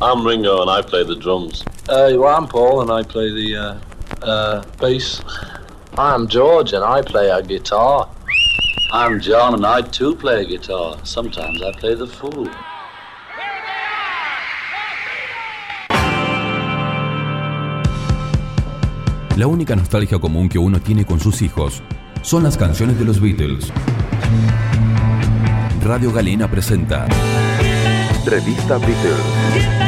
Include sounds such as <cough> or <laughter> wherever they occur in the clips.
I'm Ringo and I play the drums. Uh, well, I'm Paul and I play the uh, uh, bass. I'm George and I play a guitar. I'm John and I too play a guitar. Sometimes I play the fool. La única nostalgia común que uno tiene con sus hijos son las canciones de los Beatles. Radio Galena presenta Revista Beatles.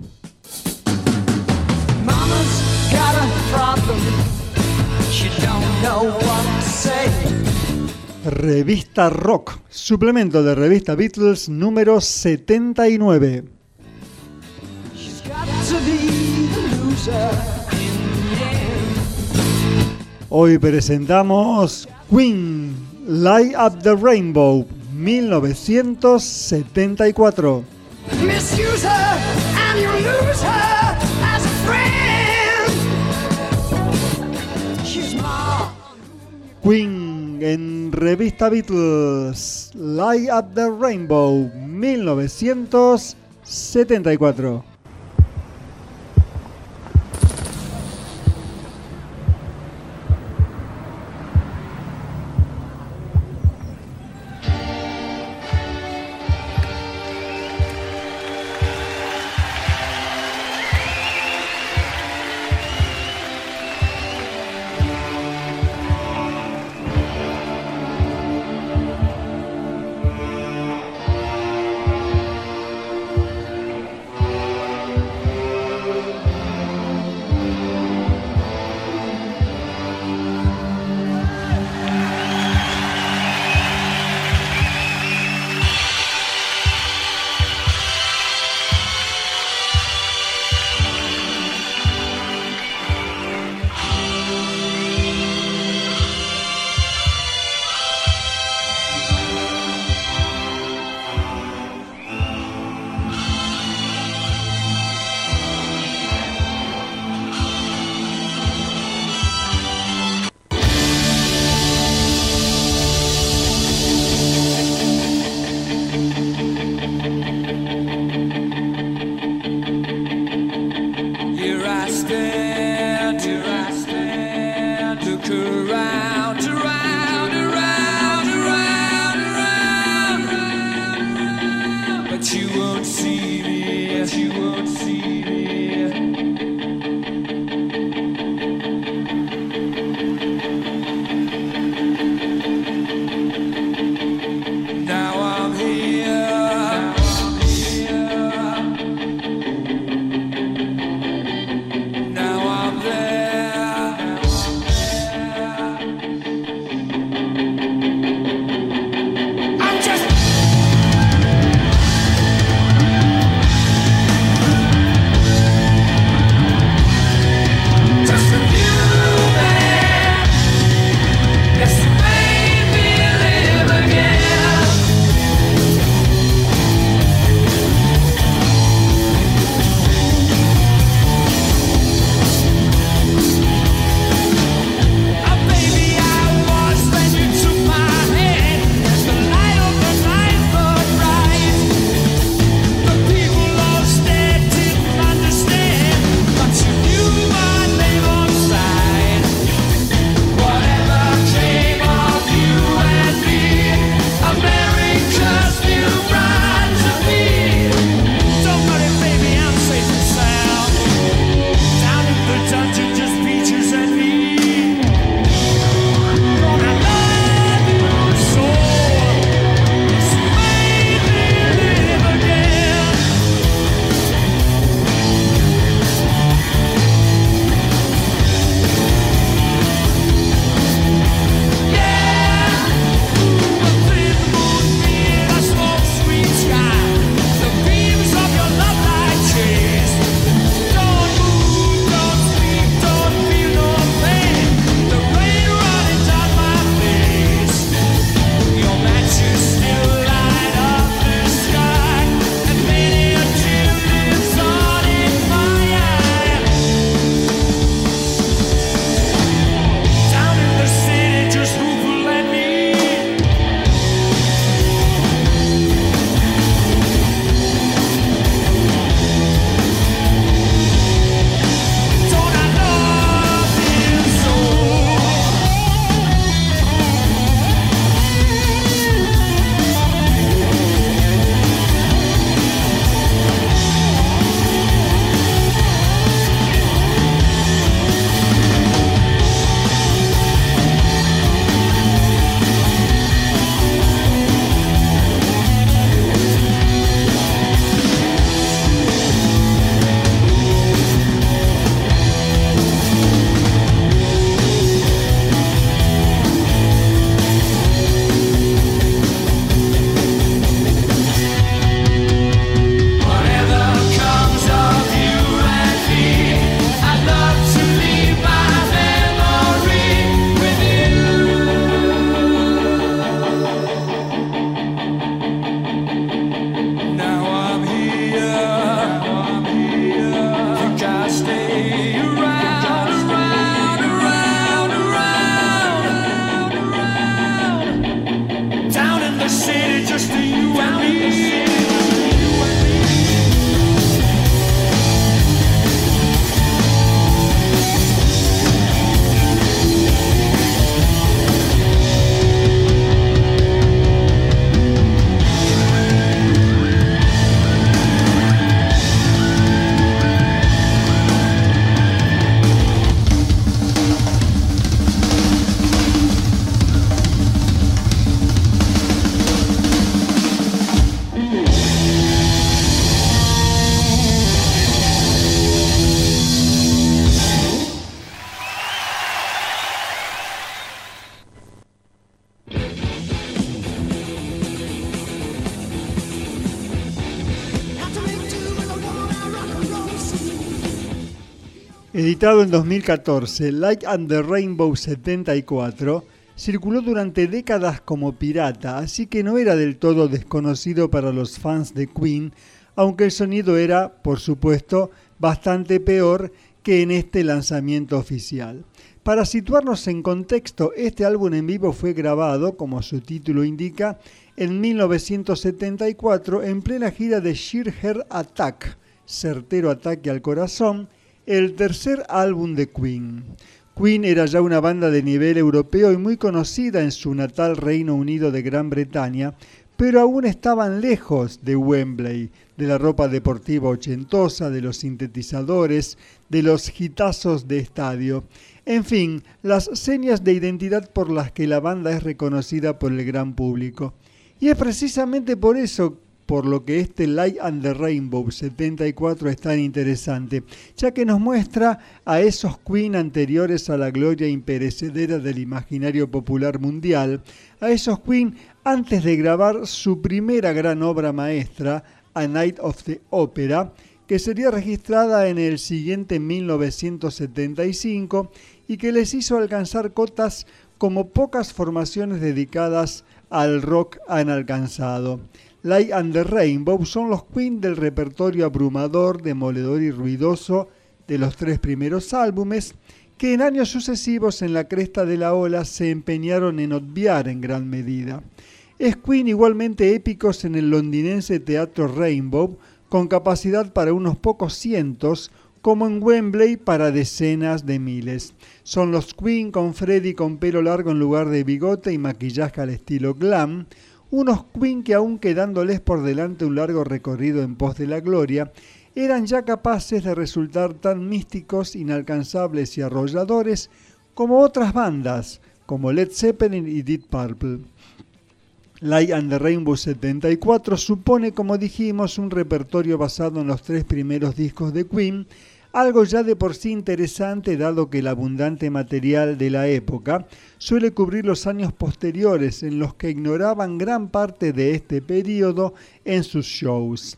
Revista Rock, suplemento de Revista Beatles número 79. Hoy presentamos Queen, Light Up the Rainbow, 1974. Queen en revista Beatles, Light Up the Rainbow, 1974. Editado en 2014, Like and the Rainbow 74 circuló durante décadas como pirata, así que no era del todo desconocido para los fans de Queen, aunque el sonido era, por supuesto, bastante peor que en este lanzamiento oficial. Para situarnos en contexto, este álbum en vivo fue grabado, como su título indica, en 1974 en plena gira de Sheer Heart Attack, certero ataque al corazón, el tercer álbum de Queen. Queen era ya una banda de nivel europeo y muy conocida en su natal Reino Unido de Gran Bretaña, pero aún estaban lejos de Wembley, de la ropa deportiva ochentosa, de los sintetizadores, de los gitazos de estadio. En fin, las señas de identidad por las que la banda es reconocida por el gran público. Y es precisamente por eso por lo que este Light and the Rainbow 74 es tan interesante, ya que nos muestra a esos Queen anteriores a la gloria imperecedera del imaginario popular mundial, a esos Queen antes de grabar su primera gran obra maestra, A Night of the Opera, que sería registrada en el siguiente 1975 y que les hizo alcanzar cotas como pocas formaciones dedicadas al rock han alcanzado. Light and the Rainbow son los Queen del repertorio abrumador, demoledor y ruidoso de los tres primeros álbumes, que en años sucesivos en la cresta de la ola se empeñaron en obviar en gran medida. Es Queen igualmente épicos en el londinense Teatro Rainbow, con capacidad para unos pocos cientos, como en Wembley para decenas de miles. Son los Queen con Freddy con pelo largo en lugar de bigote y maquillaje al estilo glam, unos Queen que aún quedándoles por delante un largo recorrido en pos de la gloria, eran ya capaces de resultar tan místicos, inalcanzables y arrolladores como otras bandas, como Led Zeppelin y Deep Purple. Light and the Rainbow 74 supone, como dijimos, un repertorio basado en los tres primeros discos de Queen, algo ya de por sí interesante dado que el abundante material de la época suele cubrir los años posteriores en los que ignoraban gran parte de este periodo en sus shows.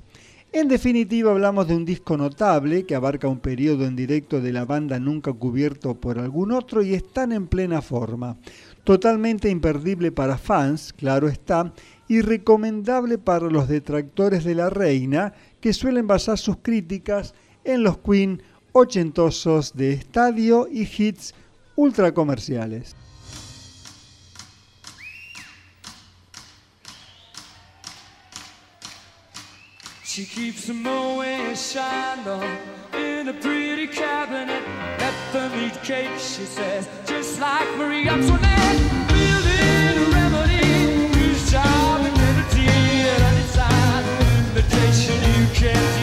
En definitiva hablamos de un disco notable que abarca un periodo en directo de la banda nunca cubierto por algún otro y están en plena forma. Totalmente imperdible para fans, claro está, y recomendable para los detractores de la reina que suelen basar sus críticas en los Queen ochentosos de estadio y hits ultra comerciales. She keeps a in a pretty cabinet. Building a remedy, invitation you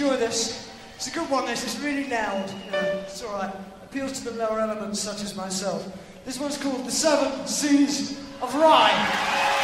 enjoy this. It's a good one, this. It's really loud. You know, it's all right. Appeals to the lower elements, such as myself. This one's called The Seven Seas of Rhyme.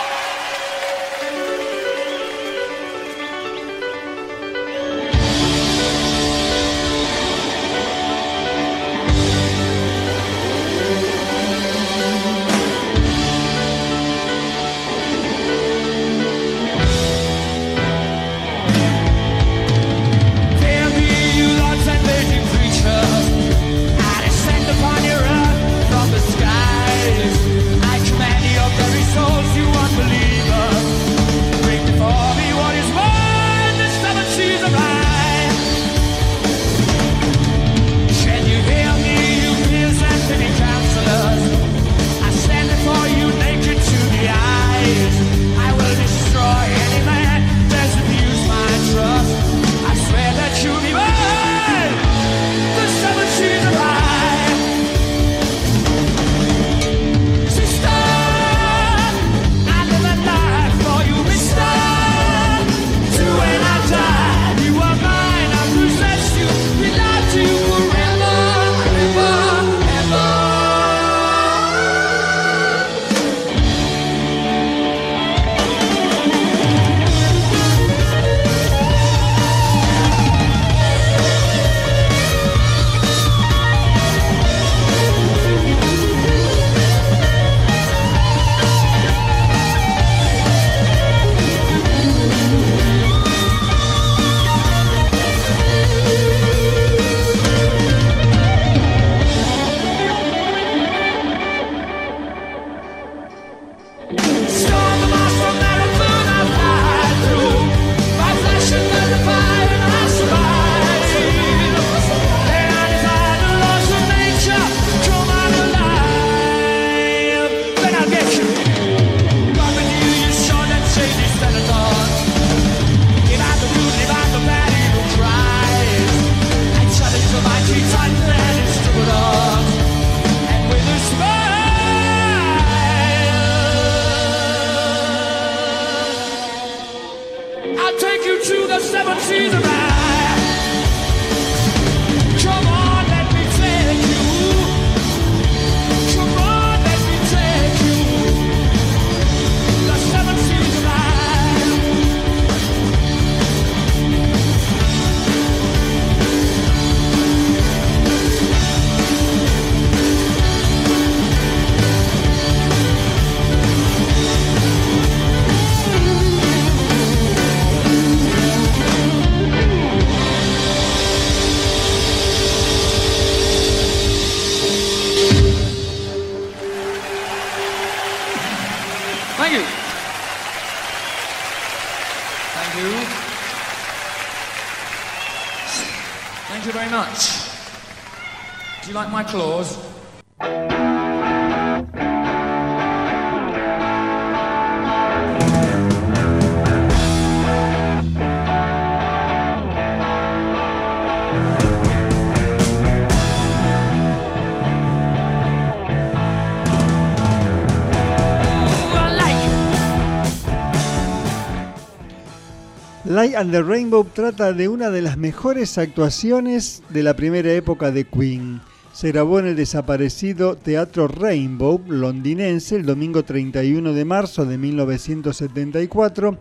Light and the Rainbow trata de una de las mejores actuaciones de la primera época de Queen. Se grabó en el desaparecido Teatro Rainbow londinense el domingo 31 de marzo de 1974,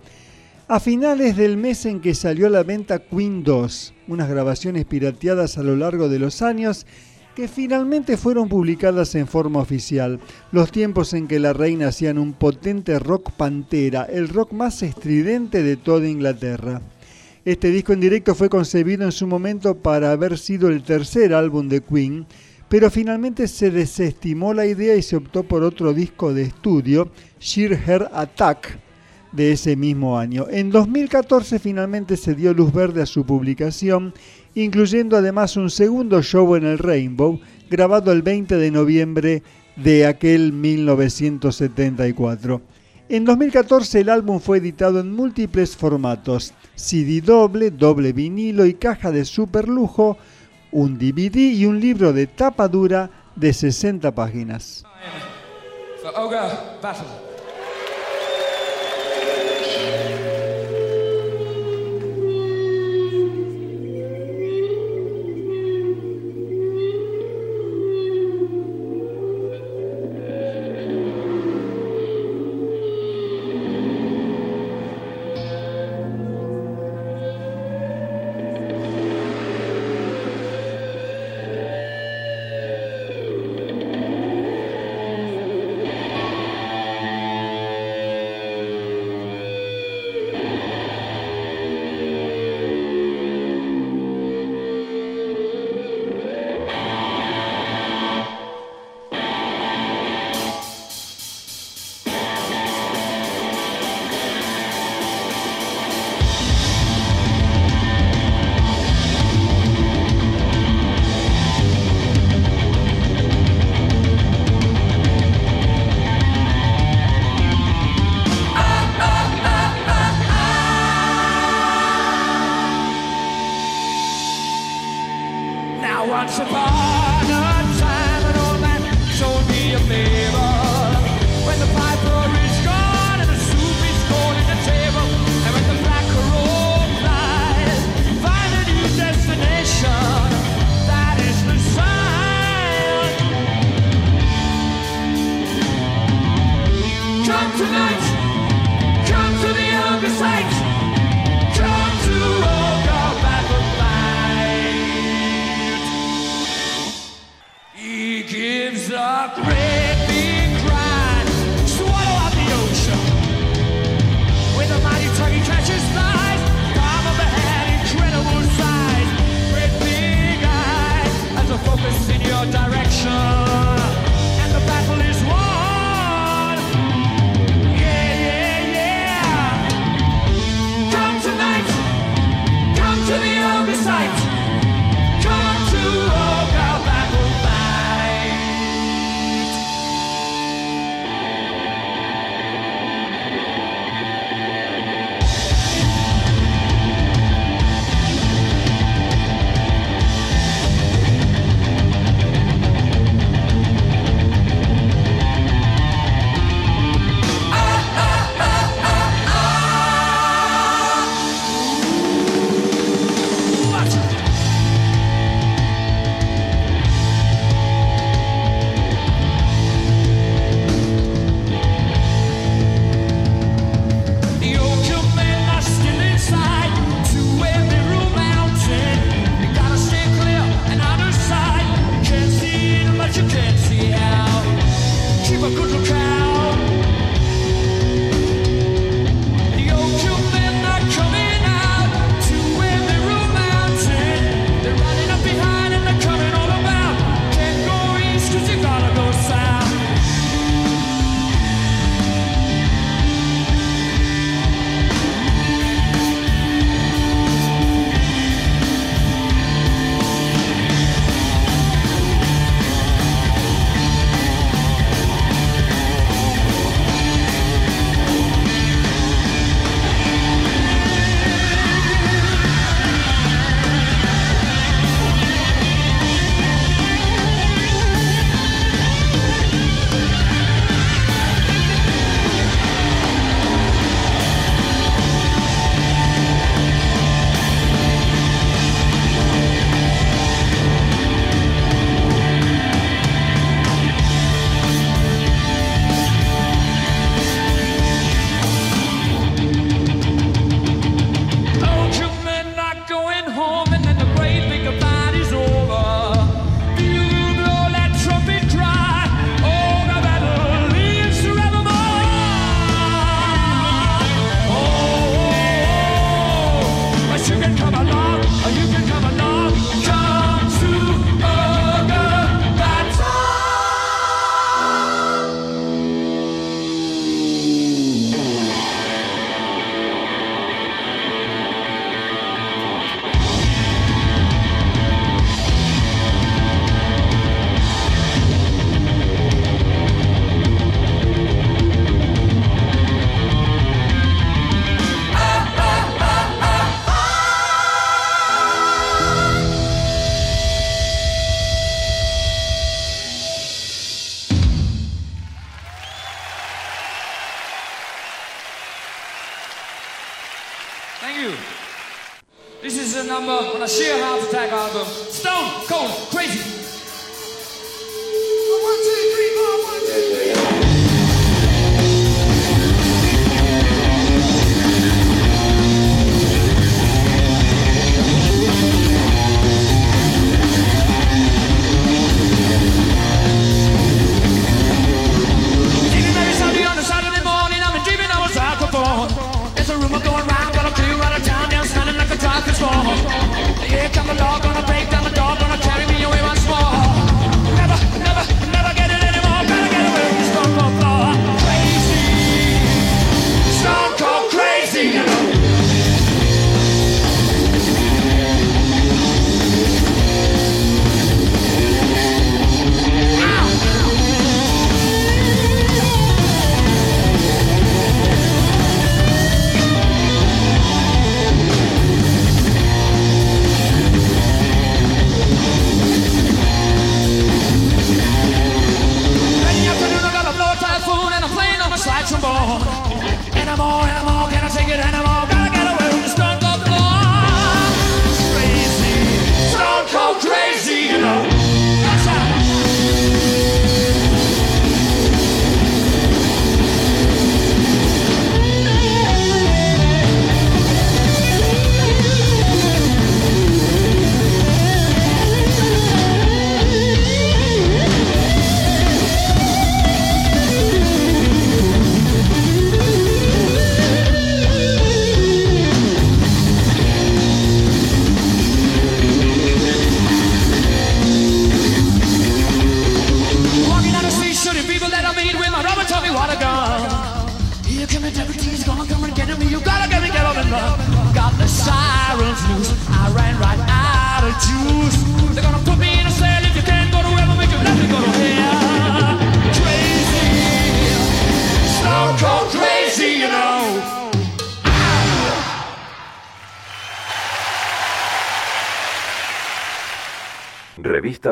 a finales del mes en que salió a la venta Queen 2, unas grabaciones pirateadas a lo largo de los años que finalmente fueron publicadas en forma oficial. Los tiempos en que la reina hacían un potente rock pantera, el rock más estridente de toda Inglaterra. Este disco en directo fue concebido en su momento para haber sido el tercer álbum de Queen, pero finalmente se desestimó la idea y se optó por otro disco de estudio, Sheer Hair Attack, de ese mismo año. En 2014 finalmente se dio luz verde a su publicación, incluyendo además un segundo show en el Rainbow, grabado el 20 de noviembre de aquel 1974. En 2014 el álbum fue editado en múltiples formatos, CD doble, doble vinilo y caja de super lujo, un DVD y un libro de tapa dura de 60 páginas.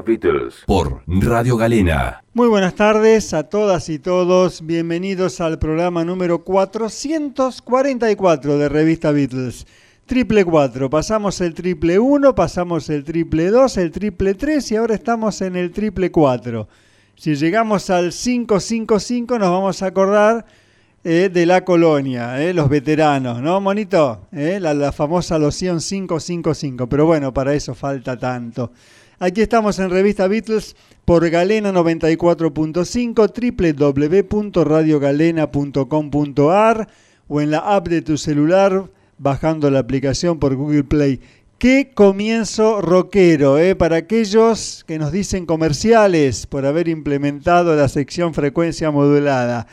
Beatles por Radio Galena. Muy buenas tardes a todas y todos. Bienvenidos al programa número 444 de Revista Beatles. Triple 4. Pasamos el triple 1, pasamos el triple 2, el triple 3 y ahora estamos en el triple 4. Si llegamos al 555 nos vamos a acordar eh, de la colonia, eh, los veteranos, ¿no, Monito? Eh, la, la famosa loción 555. Pero bueno, para eso falta tanto. Aquí estamos en Revista Beatles por Galena 94.5, www.radiogalena.com.ar o en la app de tu celular bajando la aplicación por Google Play. Qué comienzo rockero, ¿eh? para aquellos que nos dicen comerciales por haber implementado la sección frecuencia modulada.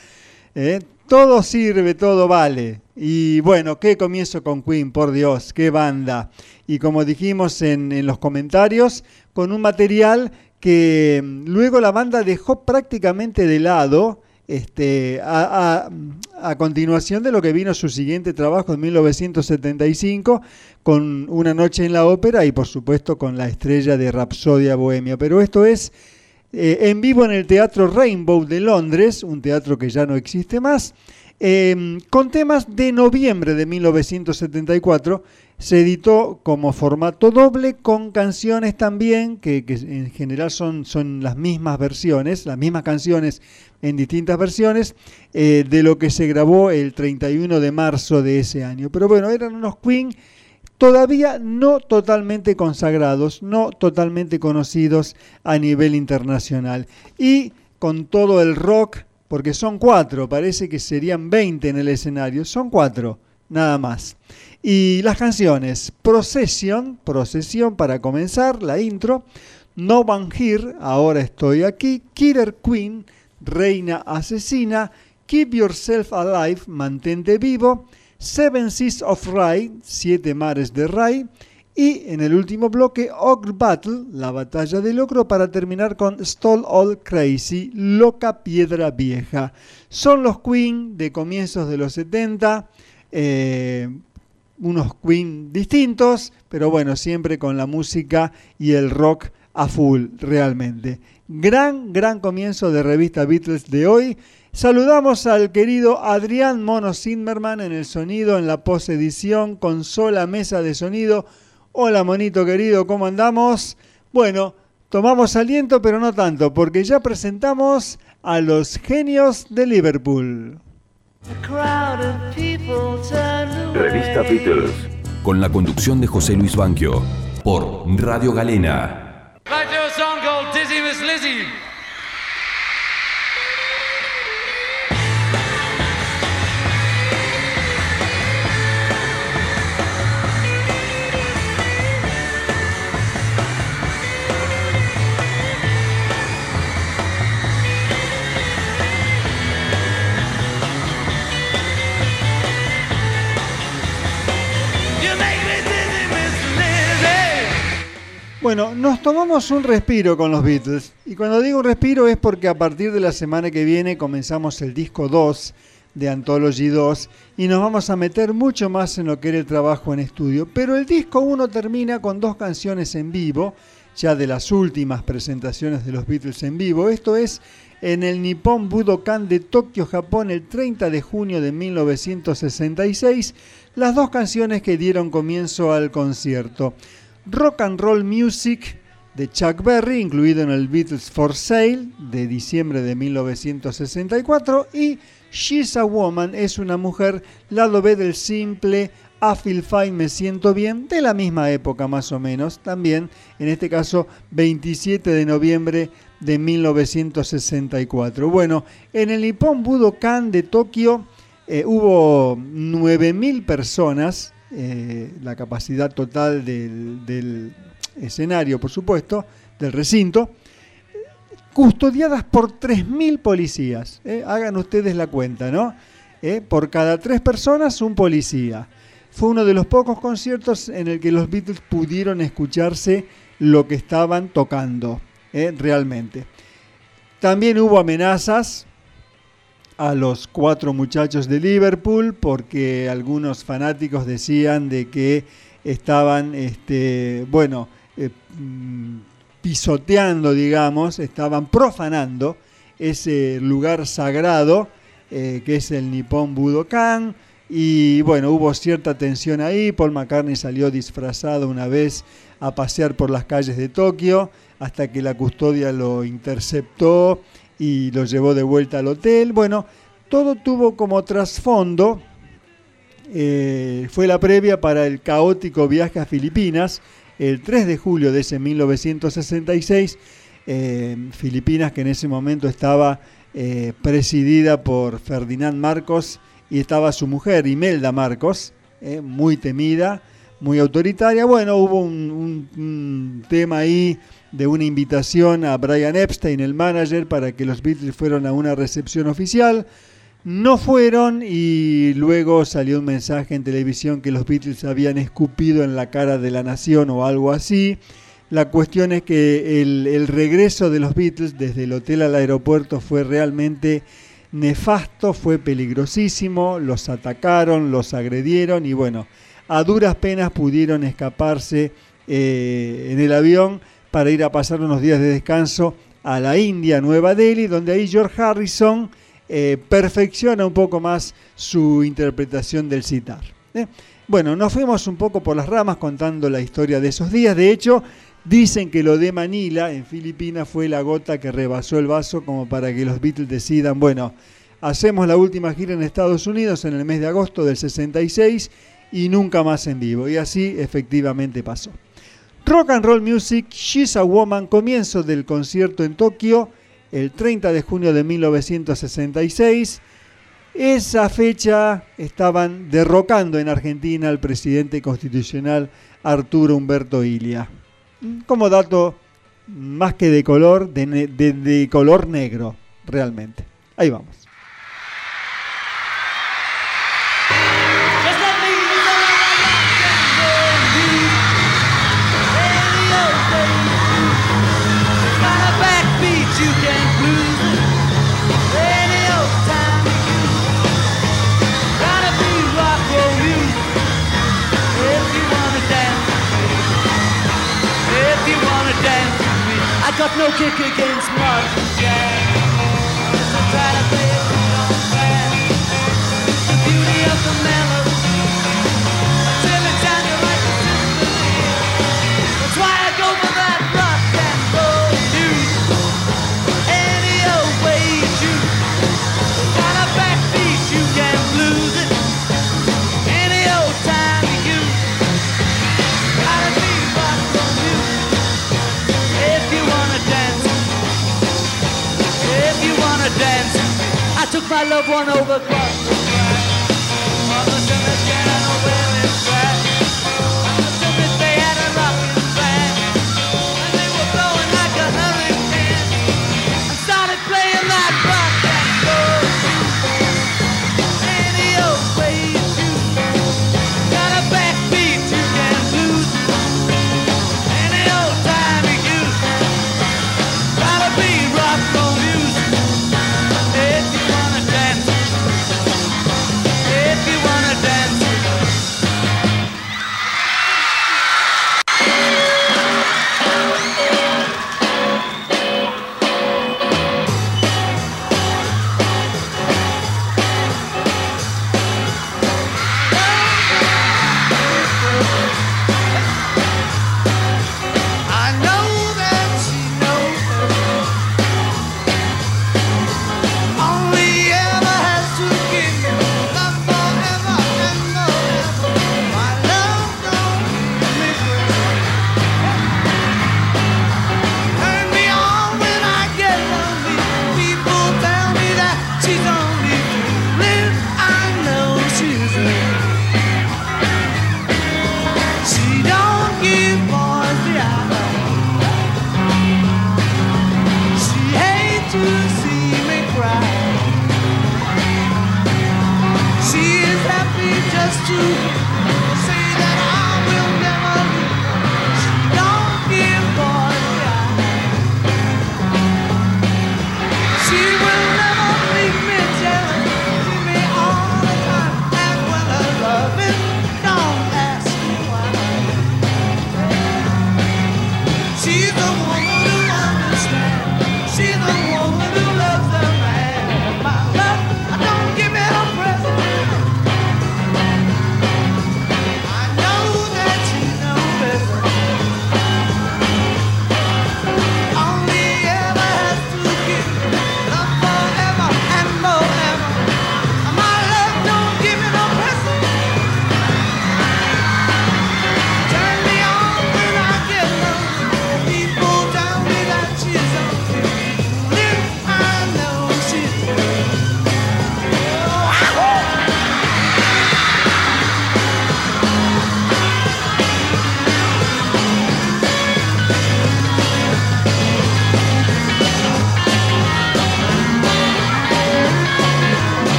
¿eh? Todo sirve, todo vale. Y bueno, qué comienzo con Queen, por Dios, qué banda. Y como dijimos en, los comentarios, con un material que mm, luego la banda dejó prácticamente de lado este, a, a- a continuación de lo que vino su siguiente trabajo en 1975 con Una noche en la ópera y por supuesto con la estrella de Rapsodia Bohemia. Pero esto es eh, en vivo en el Teatro Rainbow de Londres, un teatro que ya no existe más, eh, con temas de noviembre de 1974. Se editó como formato doble con canciones también, que, que en general son, son las mismas versiones, las mismas canciones en distintas versiones, eh, de lo que se grabó el 31 de marzo de ese año. Pero bueno, eran unos Queen todavía no totalmente consagrados, no totalmente conocidos a nivel internacional. Y con todo el rock, porque son cuatro, parece que serían 20 en el escenario, son cuatro, nada más. Y las canciones, Procession, Procesión para comenzar, la intro, No One Here, Ahora Estoy Aquí, Killer Queen, Reina Asesina, Keep Yourself Alive, Mantente Vivo, Seven Seas of Rye, Siete Mares de Rye, y en el último bloque, Ogre Battle, la batalla del ogro, para terminar con Stall All Crazy, Loca Piedra Vieja. Son los Queen de comienzos de los 70, eh, unos Queen distintos, pero bueno, siempre con la música y el rock a full, realmente. Gran, gran comienzo de revista Beatles de hoy. Saludamos al querido Adrián Mono Zimmerman en el sonido, en la posedición, consola, mesa de sonido. Hola monito querido, ¿cómo andamos? Bueno, tomamos aliento pero no tanto, porque ya presentamos a los genios de Liverpool. Revista Beatles. Con la conducción de José Luis Banquio. Por Radio Galena. Bueno, nos tomamos un respiro con los Beatles. Y cuando digo un respiro es porque a partir de la semana que viene comenzamos el disco 2 de Anthology 2 y nos vamos a meter mucho más en lo que era el trabajo en estudio. Pero el disco 1 termina con dos canciones en vivo, ya de las últimas presentaciones de los Beatles en vivo. Esto es en el Nippon Budokan de Tokio, Japón, el 30 de junio de 1966, las dos canciones que dieron comienzo al concierto. Rock and Roll Music de Chuck Berry, incluido en el Beatles for Sale de diciembre de 1964, y She's a Woman es una mujer, lado B del simple I Feel Fine, Me Siento Bien, de la misma época más o menos, también, en este caso 27 de noviembre de 1964. Bueno, en el Nippon Budokan de Tokio eh, hubo 9.000 personas, eh, la capacidad total del, escenario, por supuesto, del recinto, custodiadas por 3.000 policías. ¿eh? Hagan ustedes la cuenta, ¿no? ¿Eh? Por cada tres personas, un policía. Fue uno de los pocos conciertos en el que los Beatles pudieron escucharse lo que estaban tocando, realmente. También hubo amenazas a los cuatro muchachos de Liverpool porque algunos fanáticos decían de que estaban, este, bueno, eh, mm, pisoteando, digamos, estaban profanando ese lugar sagrado eh, que es el Nippon Budokan. Y bueno, hubo cierta tensión ahí. Paul McCartney salió disfrazado una vez a pasear por las calles de Tokio hasta que la custodia lo interceptó y lo llevó de vuelta al hotel. Bueno, todo tuvo como trasfondo, eh, fue la previa para el caótico viaje a Filipinas, el 3 de julio de ese 1966, eh, Filipinas que en ese momento estaba eh, presidida por Ferdinand Marcos y estaba su mujer, Imelda Marcos, muy temida, muy autoritaria. Bueno, hubo un tema ahí de una invitación a Brian Epstein, el manager, para que los Beatles fueran a una recepción oficial. No fueron y luego salió un mensaje en televisión que los Beatles habían escupido en la cara de la nación o algo así. La cuestión es que el, el regreso de los Beatles desde el hotel al aeropuerto fue realmente nefasto, fue peligrosísimo, los atacaron, los agredieron y bueno, a duras penas pudieron escaparse eh, en el avión para ir a pasar unos días de descanso a la India, Nueva Delhi, donde ahí George Harrison eh, perfecciona un poco más su interpretación del citar. ¿eh? Bueno, nos fuimos un poco por las ramas contando la historia de esos días. De hecho, dicen que lo de Manila en Filipinas fue la gota que rebasó el vaso como para que los Beatles decidan, bueno, hacemos la última gira en Estados Unidos en el mes de agosto del 66 y nunca más en vivo. Y así efectivamente pasó. Rock and Roll Music, She's a Woman, comienzo del concierto en Tokio, el 30 de junio de 1966. Esa fecha estaban derrocando en Argentina al presidente constitucional Arturo Humberto Ilia. Como dato más que de color, de, de color negro, realmente. Ahí vamos. Kick against modern took my loved one over across It's to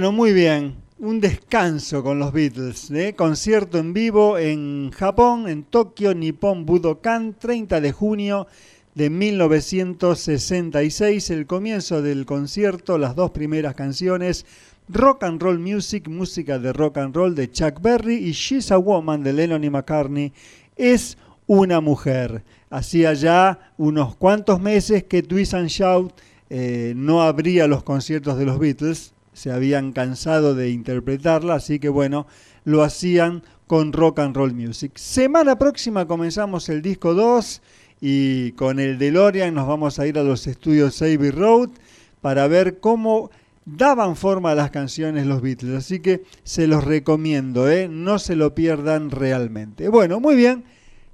Bueno, muy bien. Un descanso con los Beatles. ¿eh? Concierto en vivo en Japón, en Tokio, Nippon Budokan, 30 de junio de 1966. El comienzo del concierto, las dos primeras canciones, Rock and Roll Music, música de rock and roll de Chuck Berry y She's a Woman de Lennon y McCartney, es una mujer. Hacía ya unos cuantos meses que Twist and Shout eh, no abría los conciertos de los Beatles, se habían cansado de interpretarla, así que bueno, lo hacían con Rock and Roll Music. Semana próxima comenzamos el disco 2 y con el DeLorean nos vamos a ir a los estudios Abbey Road para ver cómo daban forma a las canciones los Beatles. Así que se los recomiendo, ¿eh? no se lo pierdan realmente. Bueno, muy bien,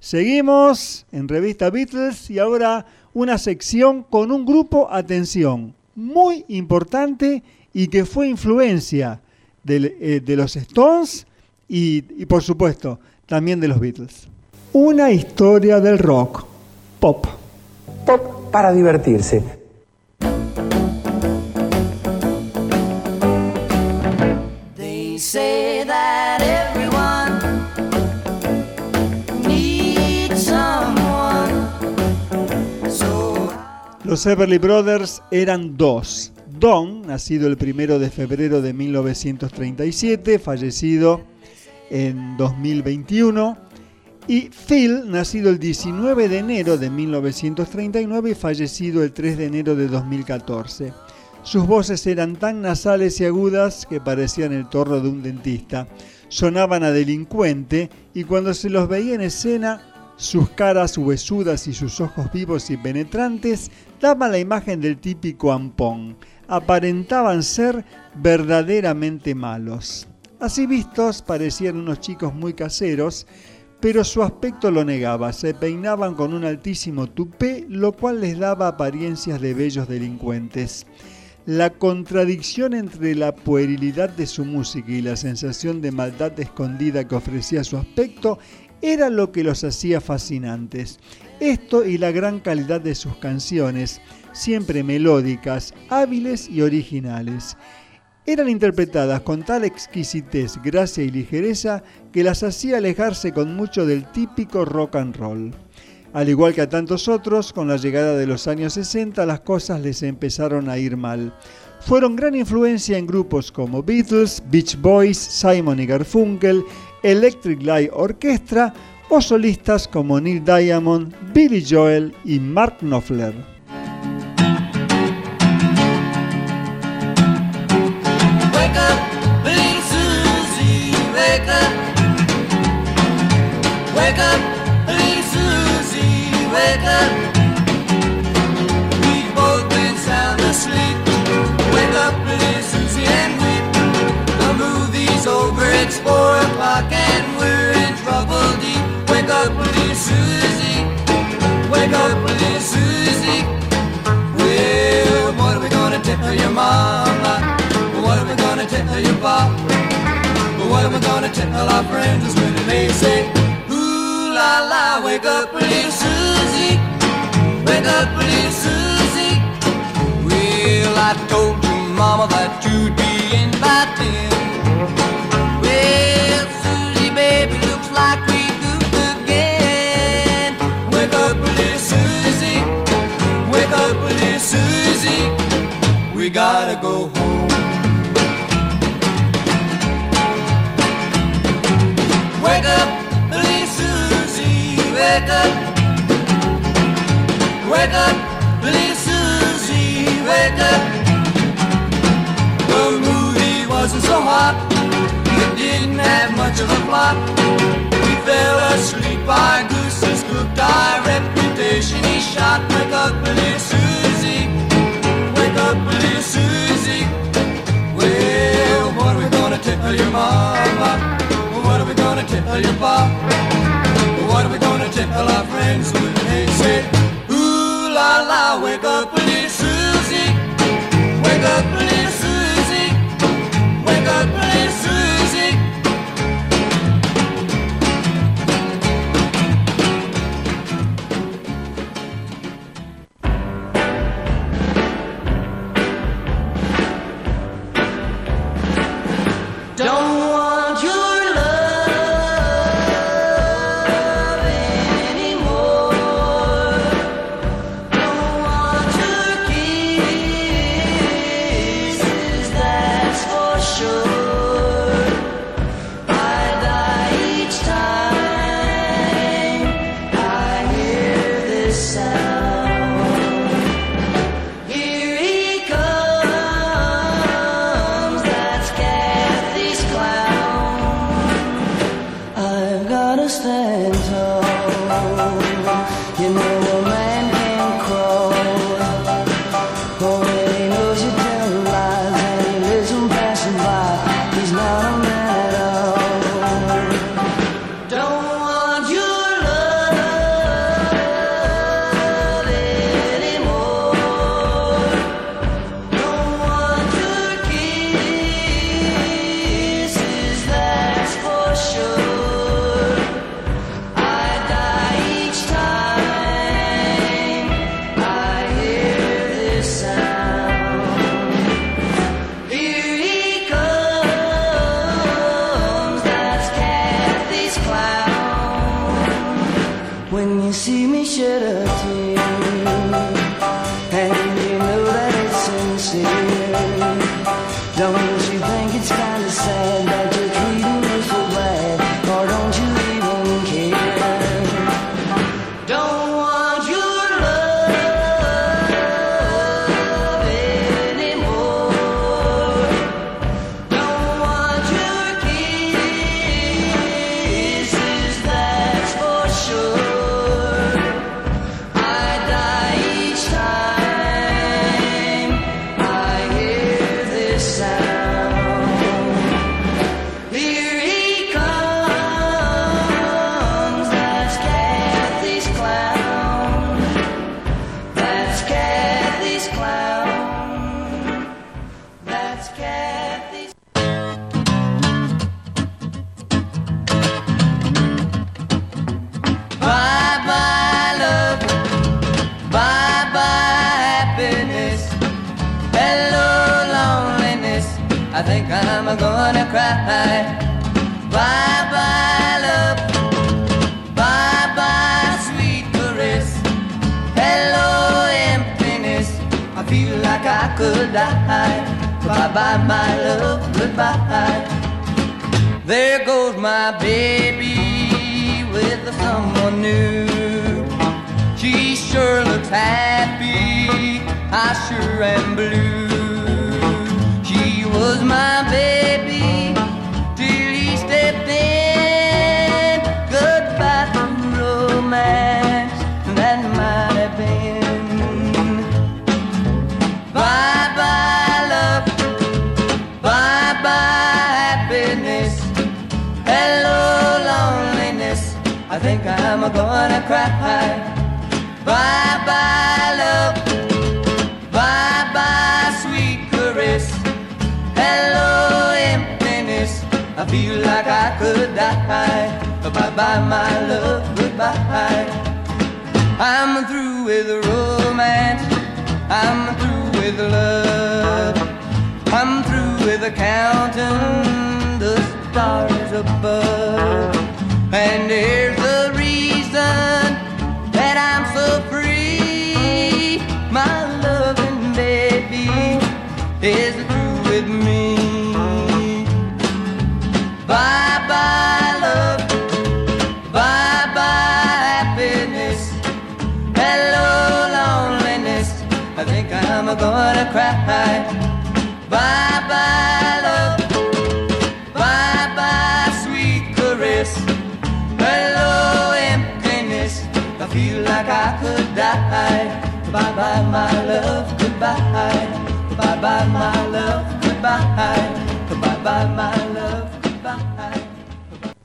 seguimos en Revista Beatles y ahora una sección con un grupo, atención, muy importante y que fue influencia de, eh, de los Stones y, y por supuesto también de los Beatles. Una historia del rock, pop. Pop para divertirse. They say that everyone needs someone. So Los Everly Brothers eran dos, Don, nacido el primero de febrero de 1937, fallecido en 2021. Y Phil, nacido el 19 de enero de 1939 y fallecido el 3 de enero de 2014. Sus voces eran tan nasales y agudas que parecían el torno de un dentista. Sonaban a delincuente y cuando se los veía en escena, sus caras huesudas y sus ojos vivos y penetrantes daban la imagen del típico ampón. Aparentaban ser verdaderamente malos. Así vistos, parecían unos chicos muy caseros, pero su aspecto lo negaba. Se peinaban con un altísimo tupé, lo cual les daba apariencias de bellos delincuentes. La contradicción entre la puerilidad de su música y la sensación de maldad escondida que ofrecía su aspecto era lo que los hacía fascinantes. Esto y la gran calidad de sus canciones, siempre melódicas, hábiles y originales eran interpretadas con tal exquisitez, gracia y ligereza que las hacía alejarse con mucho del típico rock and roll. Al igual que a tantos otros, con la llegada de los años 60 las cosas les empezaron a ir mal. Fueron gran influencia en grupos como Beatles, Beach Boys, Simon y Garfunkel, Electric Light Orchestra o solistas como Neil Diamond, Billy Joel y Mark Knopfler. Wake up, Susie, wake up. We've both been sound asleep. Wake up, Susie, and weep. The movie's over, it's four o'clock, and we're in trouble deep. Wake up, Susie, wake up, Susie. Well, what are we gonna tell your mama? What are we gonna tell your papa? What are we gonna tell our friends when they say? La la, wake up, little Susie. Wake up, little Susie. Well, I told your mama that you'd be in by ten. Well, Susie, baby, looks like we goofed again. Wake up, little Susie. Wake up, little Susie. We gotta go home. Wake up, wake up, little Susie, wake up. The movie wasn't so hot, it didn't have much of a plot. We fell asleep, our gooses cooked, our reputation he shot. Wake up, little Susie, wake up, little Susie. Well, what are we gonna tell your mama? What are we gonna tell your papa? Are gonna tell our friends when they say, Ooh la la, wake up, little Susie, wake up, little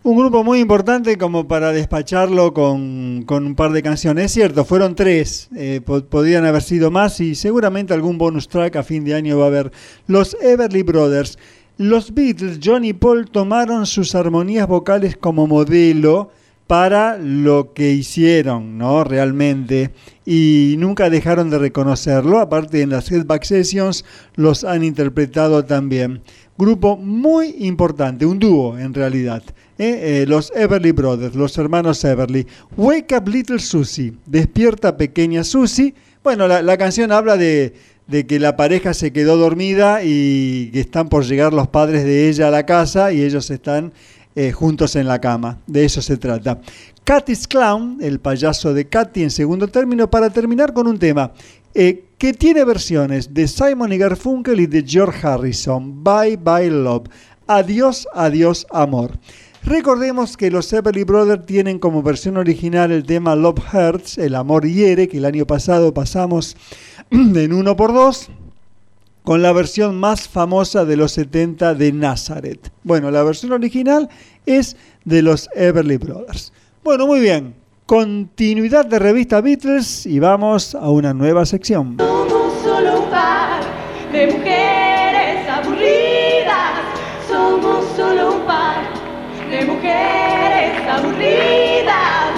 Un grupo muy importante como para despacharlo con, con un par de canciones. Es cierto, fueron tres, eh, po- podían haber sido más y seguramente algún bonus track a fin de año va a haber. Los Everly Brothers. Los Beatles, John y Paul, tomaron sus armonías vocales como modelo para lo que hicieron, ¿no? Realmente. Y nunca dejaron de reconocerlo. Aparte, en las Headback Sessions los han interpretado también. Grupo muy importante, un dúo en realidad. ¿eh? Eh, los Everly Brothers, los hermanos Everly. Wake Up Little Susie, despierta pequeña Susie. Bueno, la, canción habla de, de que la pareja se quedó dormida y que están por llegar los padres de ella a la casa y ellos están eh, juntos en la cama. De eso se trata. Cathy's Clown, el payaso de Cathy en segundo término, para terminar con un tema eh, que tiene versiones de Simon y Garfunkel y de George Harrison. Bye Bye Love. Adiós, adiós, amor. Recordemos que los Everly Brothers tienen como versión original el tema Love Hurts, El amor hiere, que el año pasado pasamos <clears throat> en uno por dos con la versión más famosa de los 70 de Nazareth. Bueno, la versión original es de los Everly Brothers. Bueno, muy bien. Continuidad de revista Beatles y vamos a una nueva sección. Somos solo un par de mujeres aburridas. Somos solo un par de mujeres aburridas.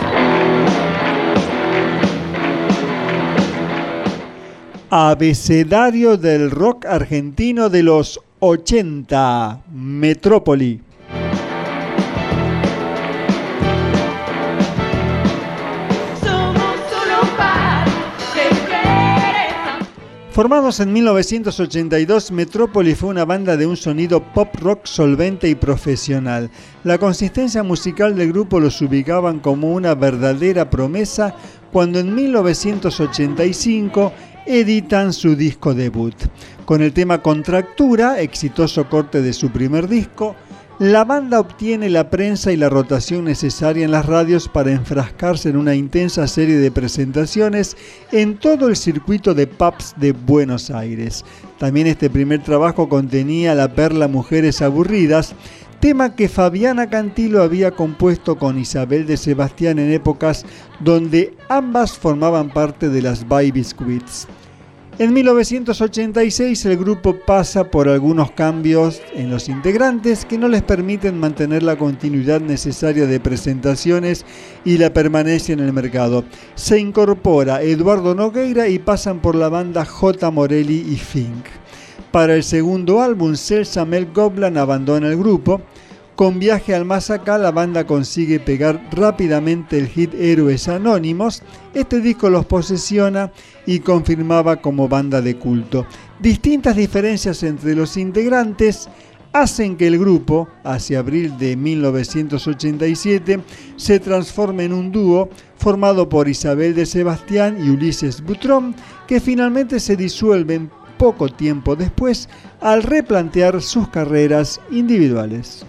Abecedario del rock argentino de los 80, Metrópoli. Formados en 1982, Metrópoli fue una banda de un sonido pop rock solvente y profesional. La consistencia musical del grupo los ubicaban como una verdadera promesa cuando en 1985 editan su disco debut. Con el tema Contractura, exitoso corte de su primer disco, la banda obtiene la prensa y la rotación necesaria en las radios para enfrascarse en una intensa serie de presentaciones en todo el circuito de pubs de Buenos Aires. También este primer trabajo contenía la perla Mujeres Aburridas, tema que Fabiana Cantilo había compuesto con Isabel de Sebastián en épocas donde ambas formaban parte de las Baby Squids. En 1986 el grupo pasa por algunos cambios en los integrantes que no les permiten mantener la continuidad necesaria de presentaciones y la permanencia en el mercado. Se incorpora Eduardo Nogueira y pasan por la banda J. Morelli y Fink. Para el segundo álbum, Celsa Mel Goblan abandona el grupo con Viaje al Más Acá, la banda consigue pegar rápidamente el hit Héroes Anónimos. Este disco los posesiona y confirmaba como banda de culto. Distintas diferencias entre los integrantes hacen que el grupo, hacia abril de 1987, se transforme en un dúo formado por Isabel de Sebastián y Ulises Butrón, que finalmente se disuelven poco tiempo después al replantear sus carreras individuales.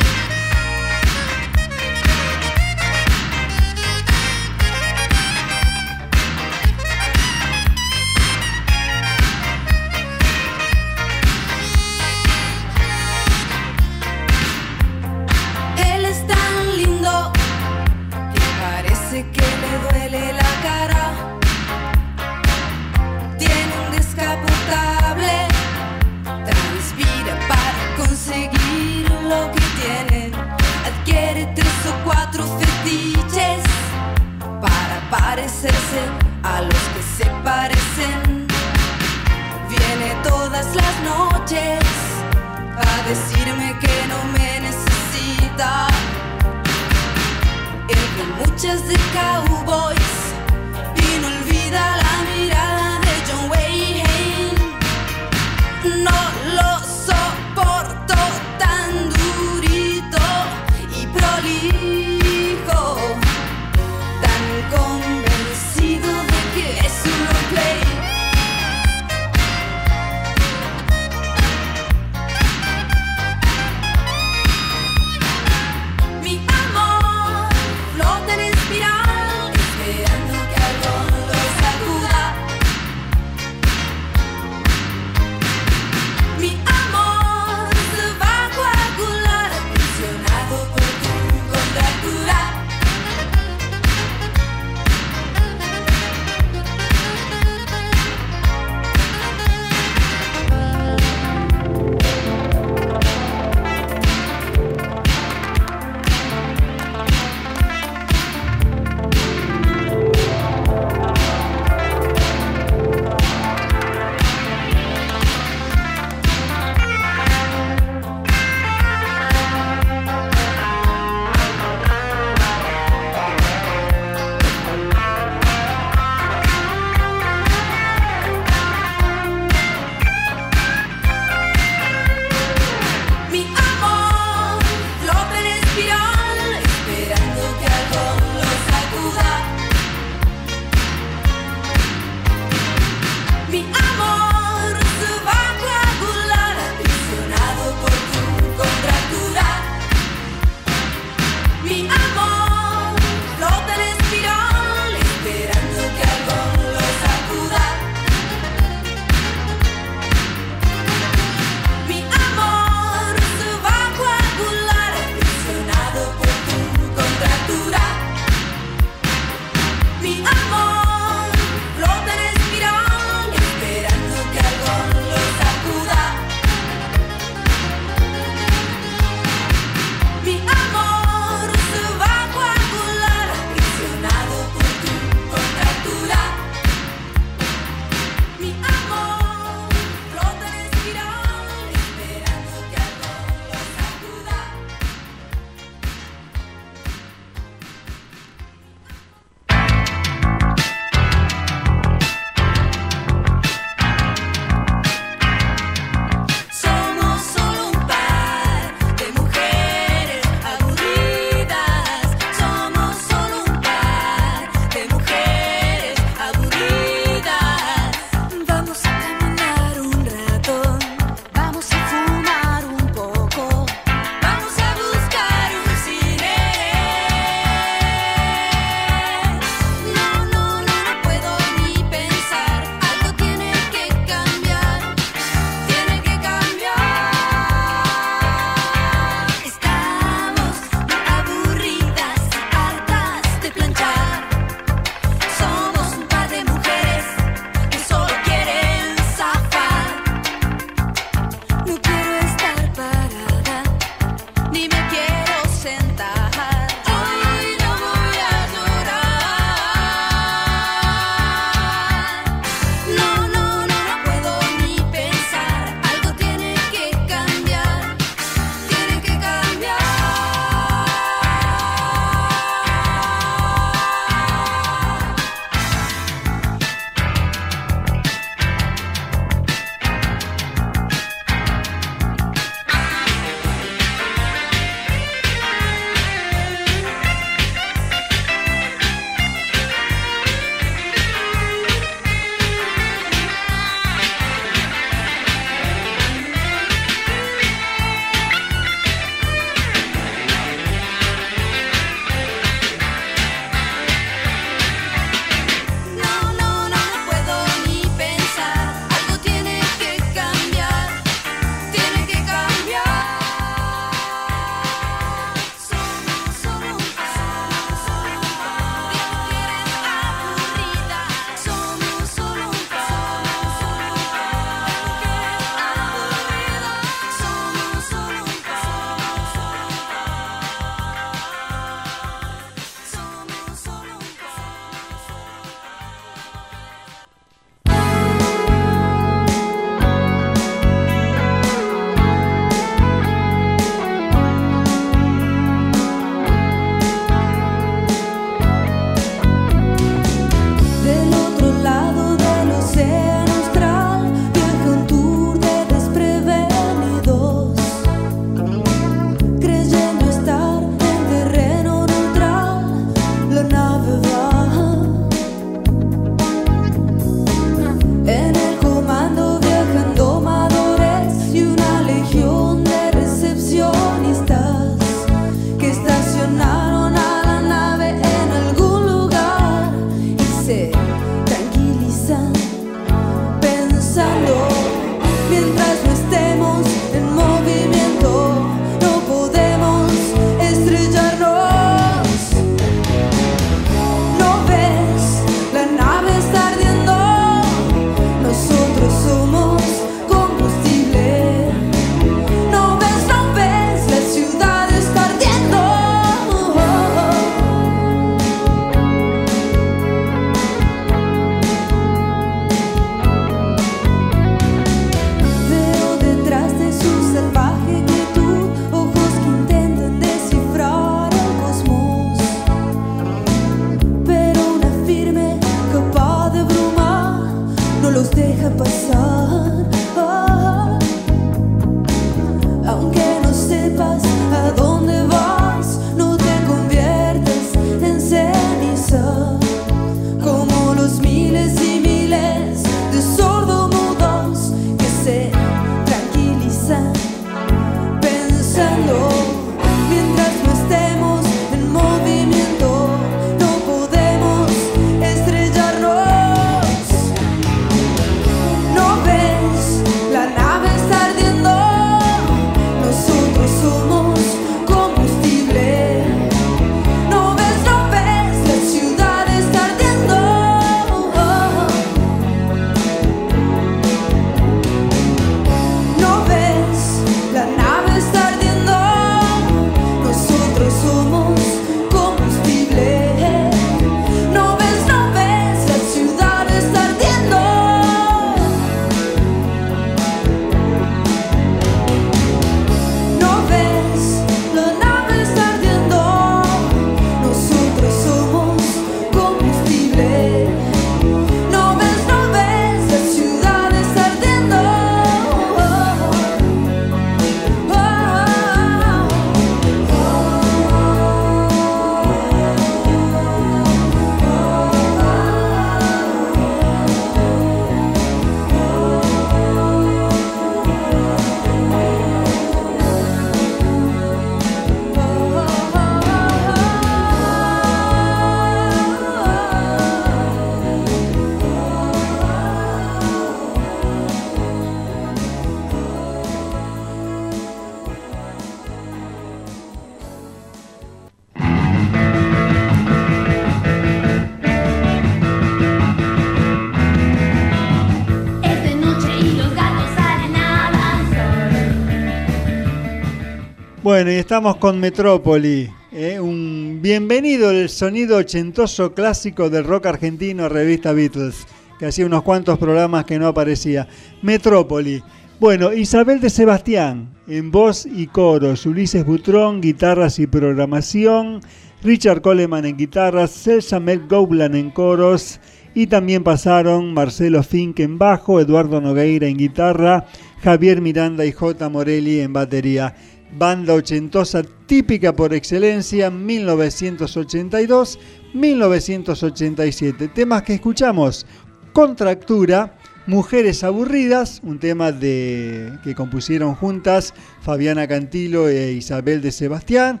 Bueno, y estamos con Metrópoli. ¿eh? Un bienvenido el sonido ochentoso clásico del rock argentino, revista Beatles, que hacía unos cuantos programas que no aparecía. Metrópoli. Bueno, Isabel de Sebastián, en voz y coros, Ulises Butrón, guitarras y programación, Richard Coleman en guitarras, Celsa Mel Goblan en coros, y también pasaron Marcelo Fink en bajo, Eduardo Nogueira en guitarra, Javier Miranda y J. Morelli en batería. Banda ochentosa típica por excelencia, 1982-1987. Temas que escuchamos, Contractura, Mujeres Aburridas, un tema de, que compusieron juntas Fabiana Cantilo e Isabel de Sebastián.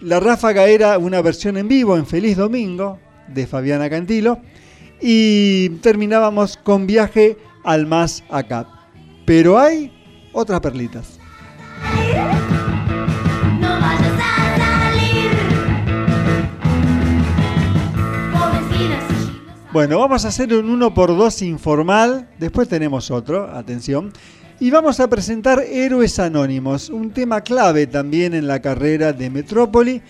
La ráfaga era una versión en vivo en Feliz Domingo de Fabiana Cantilo. Y terminábamos con Viaje al Más Acá. Pero hay otras perlitas. Bueno, vamos a hacer un 1x2 informal, después tenemos otro, atención, y vamos a presentar Héroes Anónimos, un tema clave también en la carrera de Metrópoli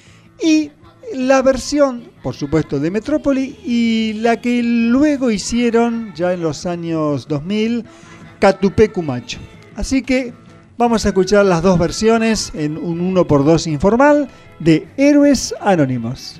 y la versión, por supuesto, de Metrópoli y la que luego hicieron ya en los años 2000, Catupé Cumacho. Así que vamos a escuchar las dos versiones en un 1x2 informal de Héroes Anónimos.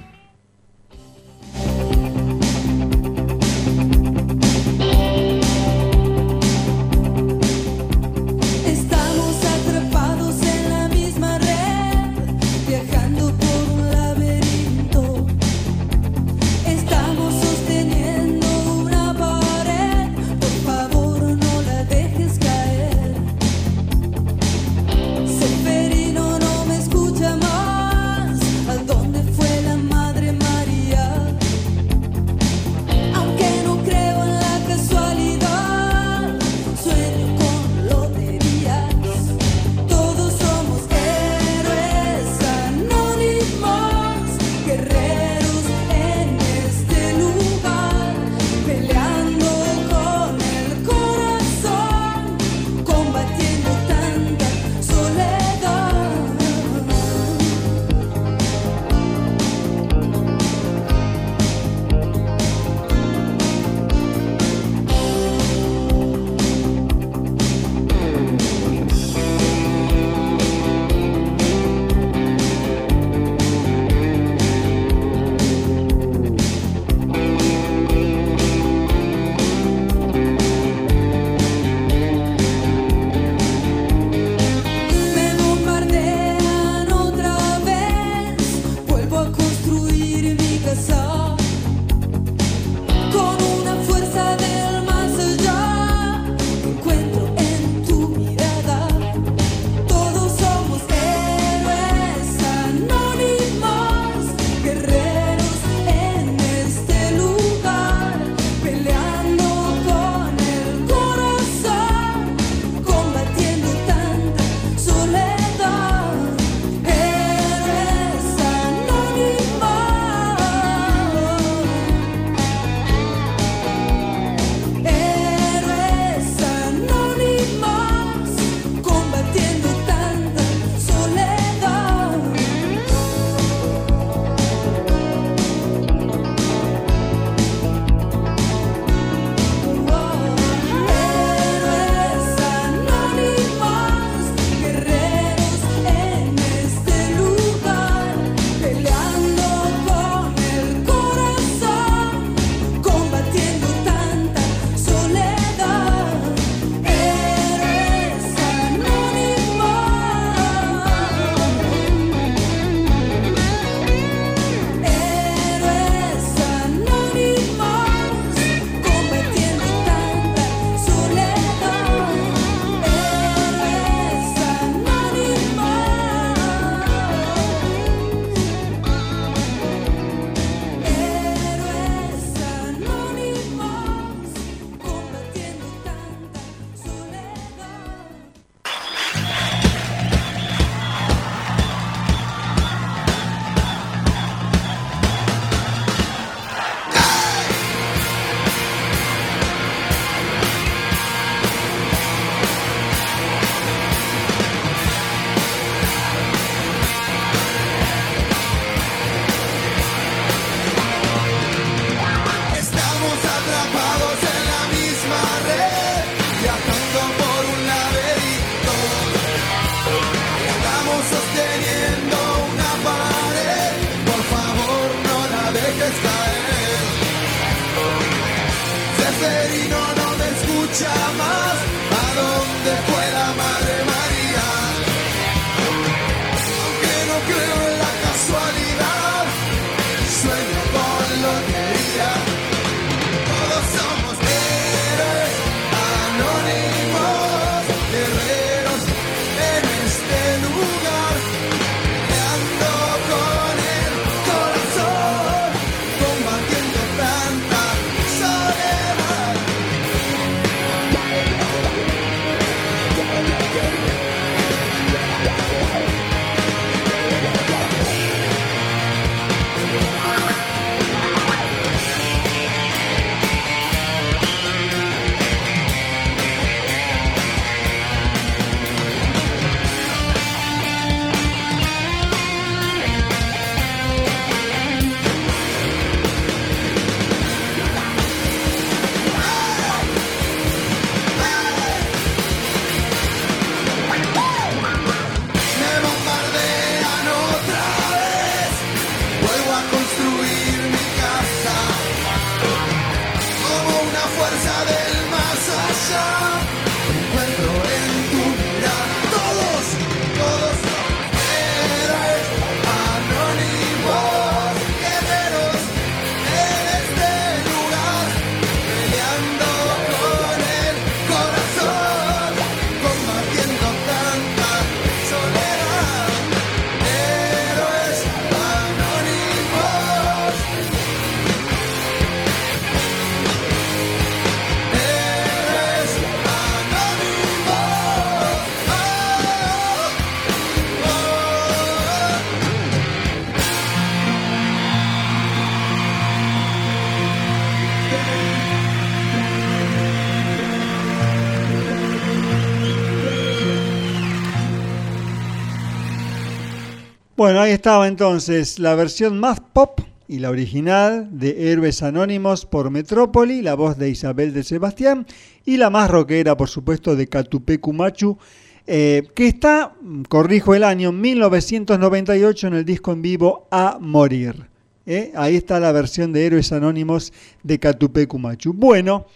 Bueno, ahí estaba entonces la versión más pop y la original de Héroes Anónimos por Metrópoli, la voz de Isabel de Sebastián, y la más rockera, por supuesto, de Catupecu Machu, eh, que está, corrijo el año, 1998 en el disco en vivo A Morir. ¿eh? Ahí está la versión de Héroes Anónimos de Catupecu Machu. Bueno,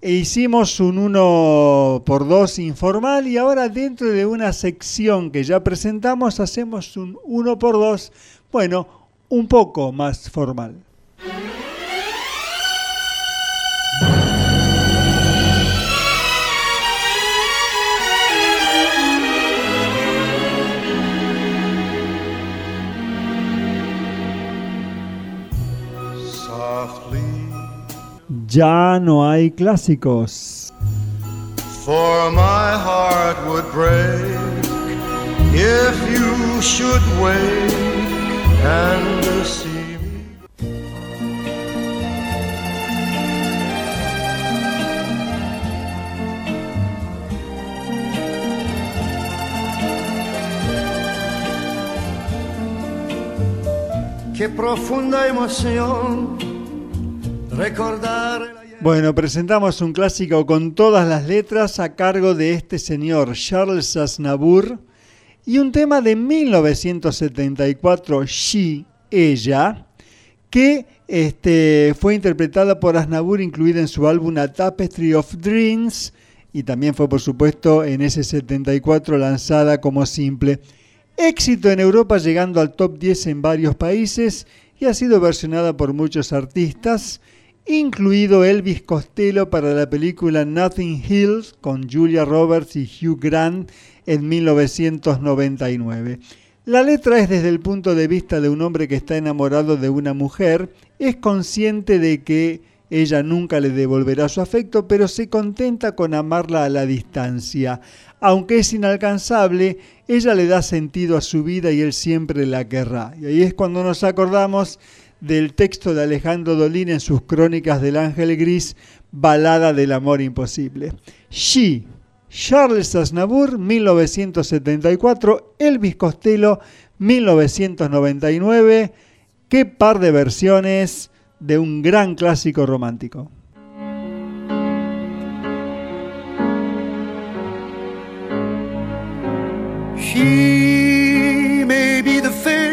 e hicimos un 1 por 2 informal y ahora dentro de una sección que ya presentamos hacemos un 1 por 2, bueno, un poco más formal. Ya no hay clásicos. for my heart would break if you should wake and see. Qué profunda emoción recordar. Bueno, presentamos un clásico con todas las letras a cargo de este señor Charles Aznavour y un tema de 1974, She, ella, que este, fue interpretada por Aznavour, incluida en su álbum A Tapestry of Dreams, y también fue, por supuesto, en ese 74 lanzada como simple. Éxito en Europa llegando al top 10 en varios países y ha sido versionada por muchos artistas, incluido Elvis Costello para la película Nothing Hills con Julia Roberts y Hugh Grant en 1999. La letra es desde el punto de vista de un hombre que está enamorado de una mujer, es consciente de que ella nunca le devolverá su afecto, pero se contenta con amarla a la distancia. Aunque es inalcanzable, ella le da sentido a su vida y él siempre la querrá. Y ahí es cuando nos acordamos del texto de Alejandro Dolín en sus crónicas del Ángel Gris, Balada del Amor Imposible. She, Charles Aznavour, 1974, Elvis Costello, 1999. Qué par de versiones de un gran clásico romántico. She may be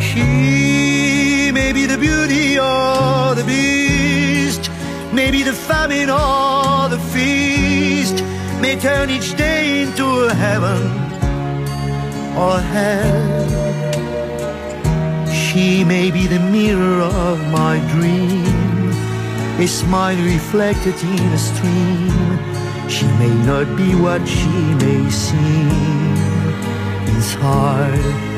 She may be the beauty or the beast, maybe the famine or the feast, may turn each day into a heaven or hell. She may be the mirror of my dream, a smile reflected in a stream. She may not be what she may seem inside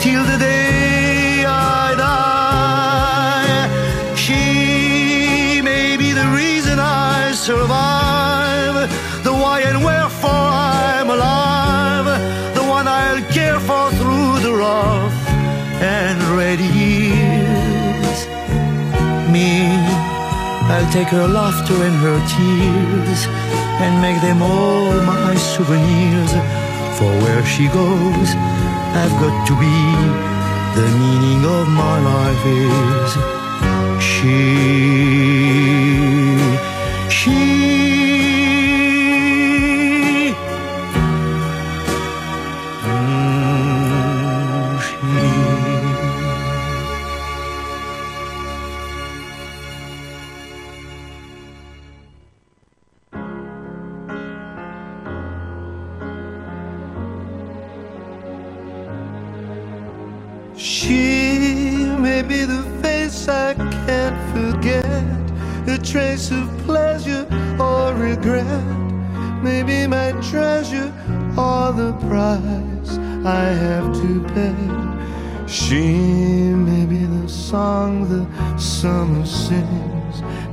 till the day I die. She may be the reason I survive, the why and wherefore I'm alive, the one I'll care for through the rough and ready years. Me, I'll take her laughter and her tears and make them all my souvenirs. For where she goes, I've got to be. The meaning of my life is she. She.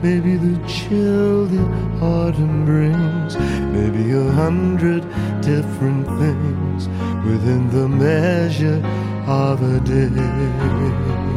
Maybe the chill the autumn brings, maybe a hundred different things within the measure of a day.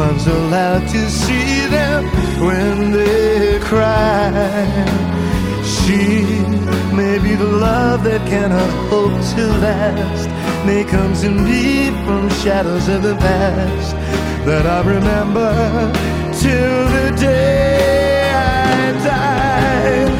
One's allowed to see them when they cry. She may be the love that cannot hope to last. May come to me from shadows of the past that I remember till the day I die.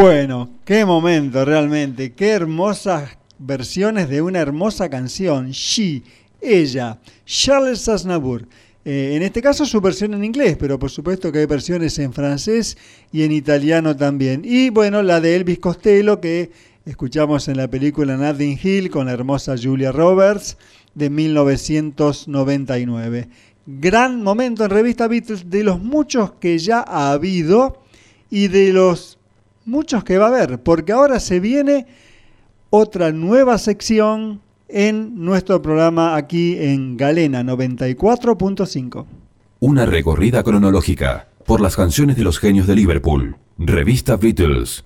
Bueno, qué momento realmente, qué hermosas versiones de una hermosa canción, She, ella, Charles Aznavour. Eh, en este caso su versión en inglés, pero por supuesto que hay versiones en francés y en italiano también. Y bueno, la de Elvis Costello que escuchamos en la película Nothing Hill con la hermosa Julia Roberts de 1999. Gran momento en revista Beatles de los muchos que ya ha habido y de los muchos que va a haber, porque ahora se viene otra nueva sección en nuestro programa aquí en Galena 94.5. Una recorrida cronológica por las canciones de los genios de Liverpool. Revista Beatles.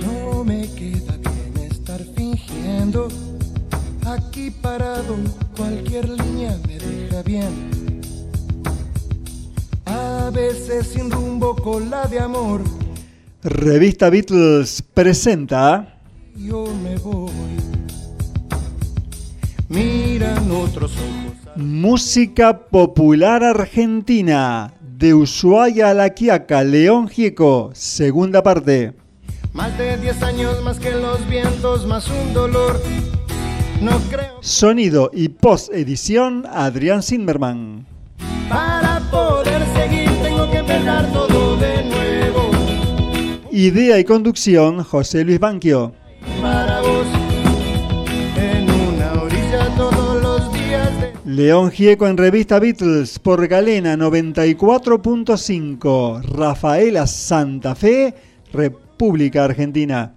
No me queda bien estar fingiendo. Aquí parado, cualquier línea me deja bien. A veces sin rumbo con la de amor, Revista Beatles presenta yo me voy. Miran otros ojos. Música Popular Argentina de Ushuaia a La Quiaca, León Gieco, segunda parte. Más de 10 años más que los vientos, más un dolor. No creo Sonido y post-edición Adrián Zimmerman. para Idea y conducción José Luis Banquio. León Gieco en revista Beatles por Galena 94.5. Rafaela Santa Fe, República Argentina.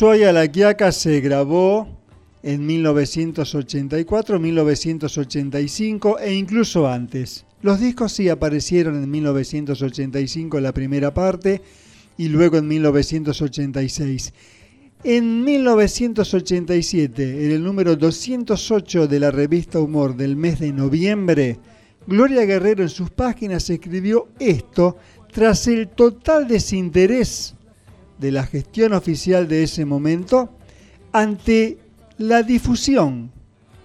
Ushuaia La Quiaca se grabó en 1984, 1985 e incluso antes. Los discos sí aparecieron en 1985 en la primera parte y luego en 1986. En 1987, en el número 208 de la revista Humor del mes de noviembre, Gloria Guerrero en sus páginas escribió esto tras el total desinterés de la gestión oficial de ese momento ante la difusión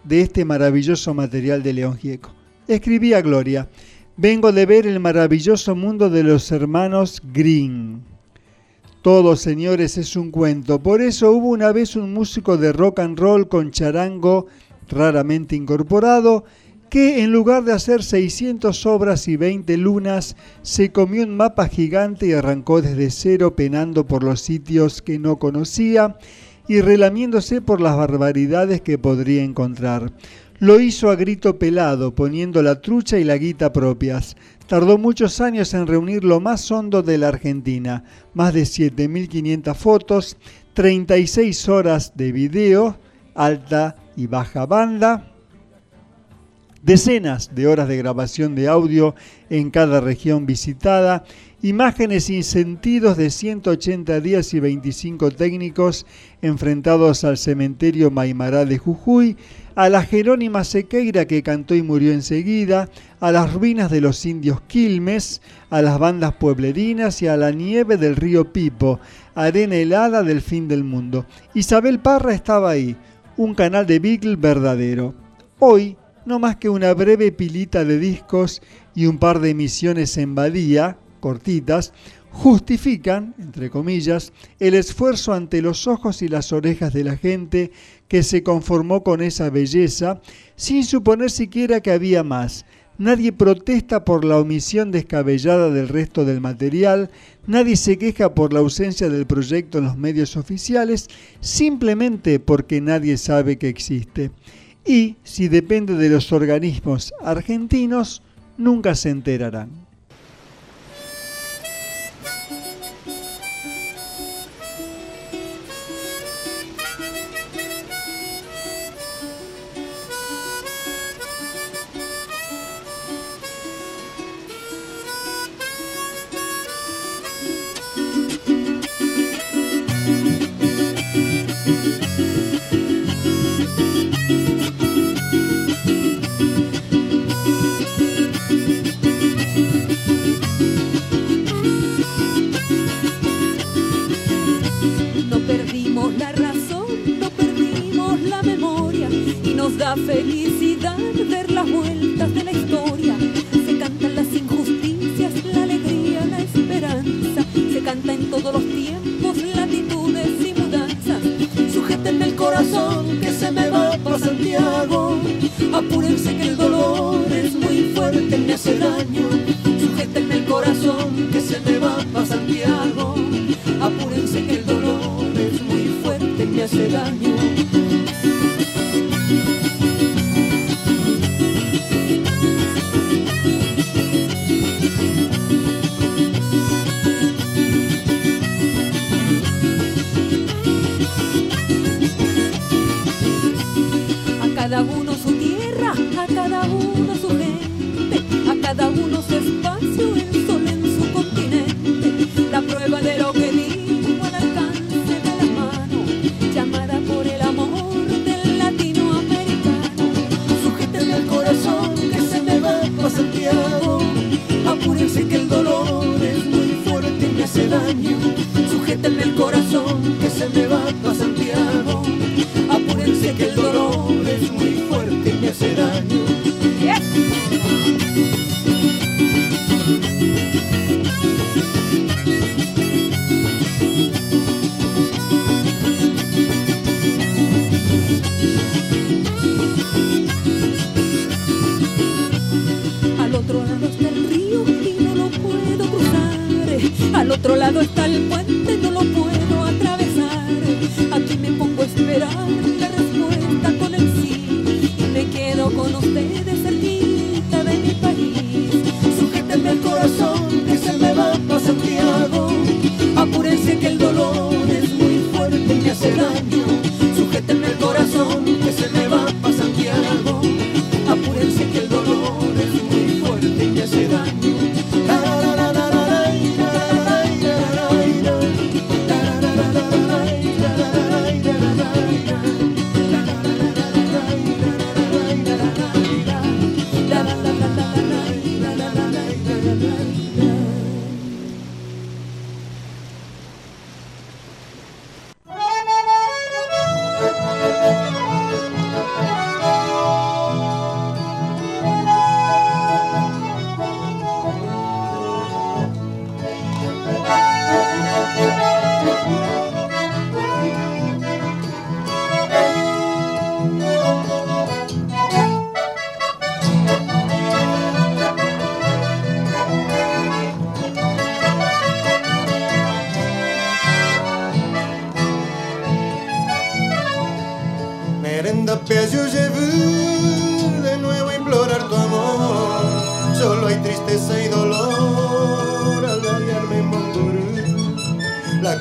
de este maravilloso material de León Gieco. Escribía Gloria, vengo de ver el maravilloso mundo de los hermanos Green. Todo, señores, es un cuento. Por eso hubo una vez un músico de rock and roll con charango raramente incorporado que en lugar de hacer 600 obras y 20 lunas, se comió un mapa gigante y arrancó desde cero penando por los sitios que no conocía y relamiéndose por las barbaridades que podría encontrar. Lo hizo a grito pelado, poniendo la trucha y la guita propias. Tardó muchos años en reunir lo más hondo de la Argentina, más de 7.500 fotos, 36 horas de video, alta y baja banda, decenas de horas de grabación de audio en cada región visitada, imágenes sin sentidos de 180 días y 25 técnicos enfrentados al cementerio Maimará de Jujuy, a la Jerónima Sequeira que cantó y murió enseguida, a las ruinas de los indios Quilmes, a las bandas pueblerinas y a la nieve del río Pipo, arena helada del fin del mundo. Isabel Parra estaba ahí, un canal de Beagle verdadero. Hoy, no más que una breve pilita de discos y un par de emisiones en Badía, cortitas, justifican, entre comillas, el esfuerzo ante los ojos y las orejas de la gente que se conformó con esa belleza, sin suponer siquiera que había más. Nadie protesta por la omisión descabellada del resto del material, nadie se queja por la ausencia del proyecto en los medios oficiales, simplemente porque nadie sabe que existe. Y, si depende de los organismos argentinos, nunca se enterarán.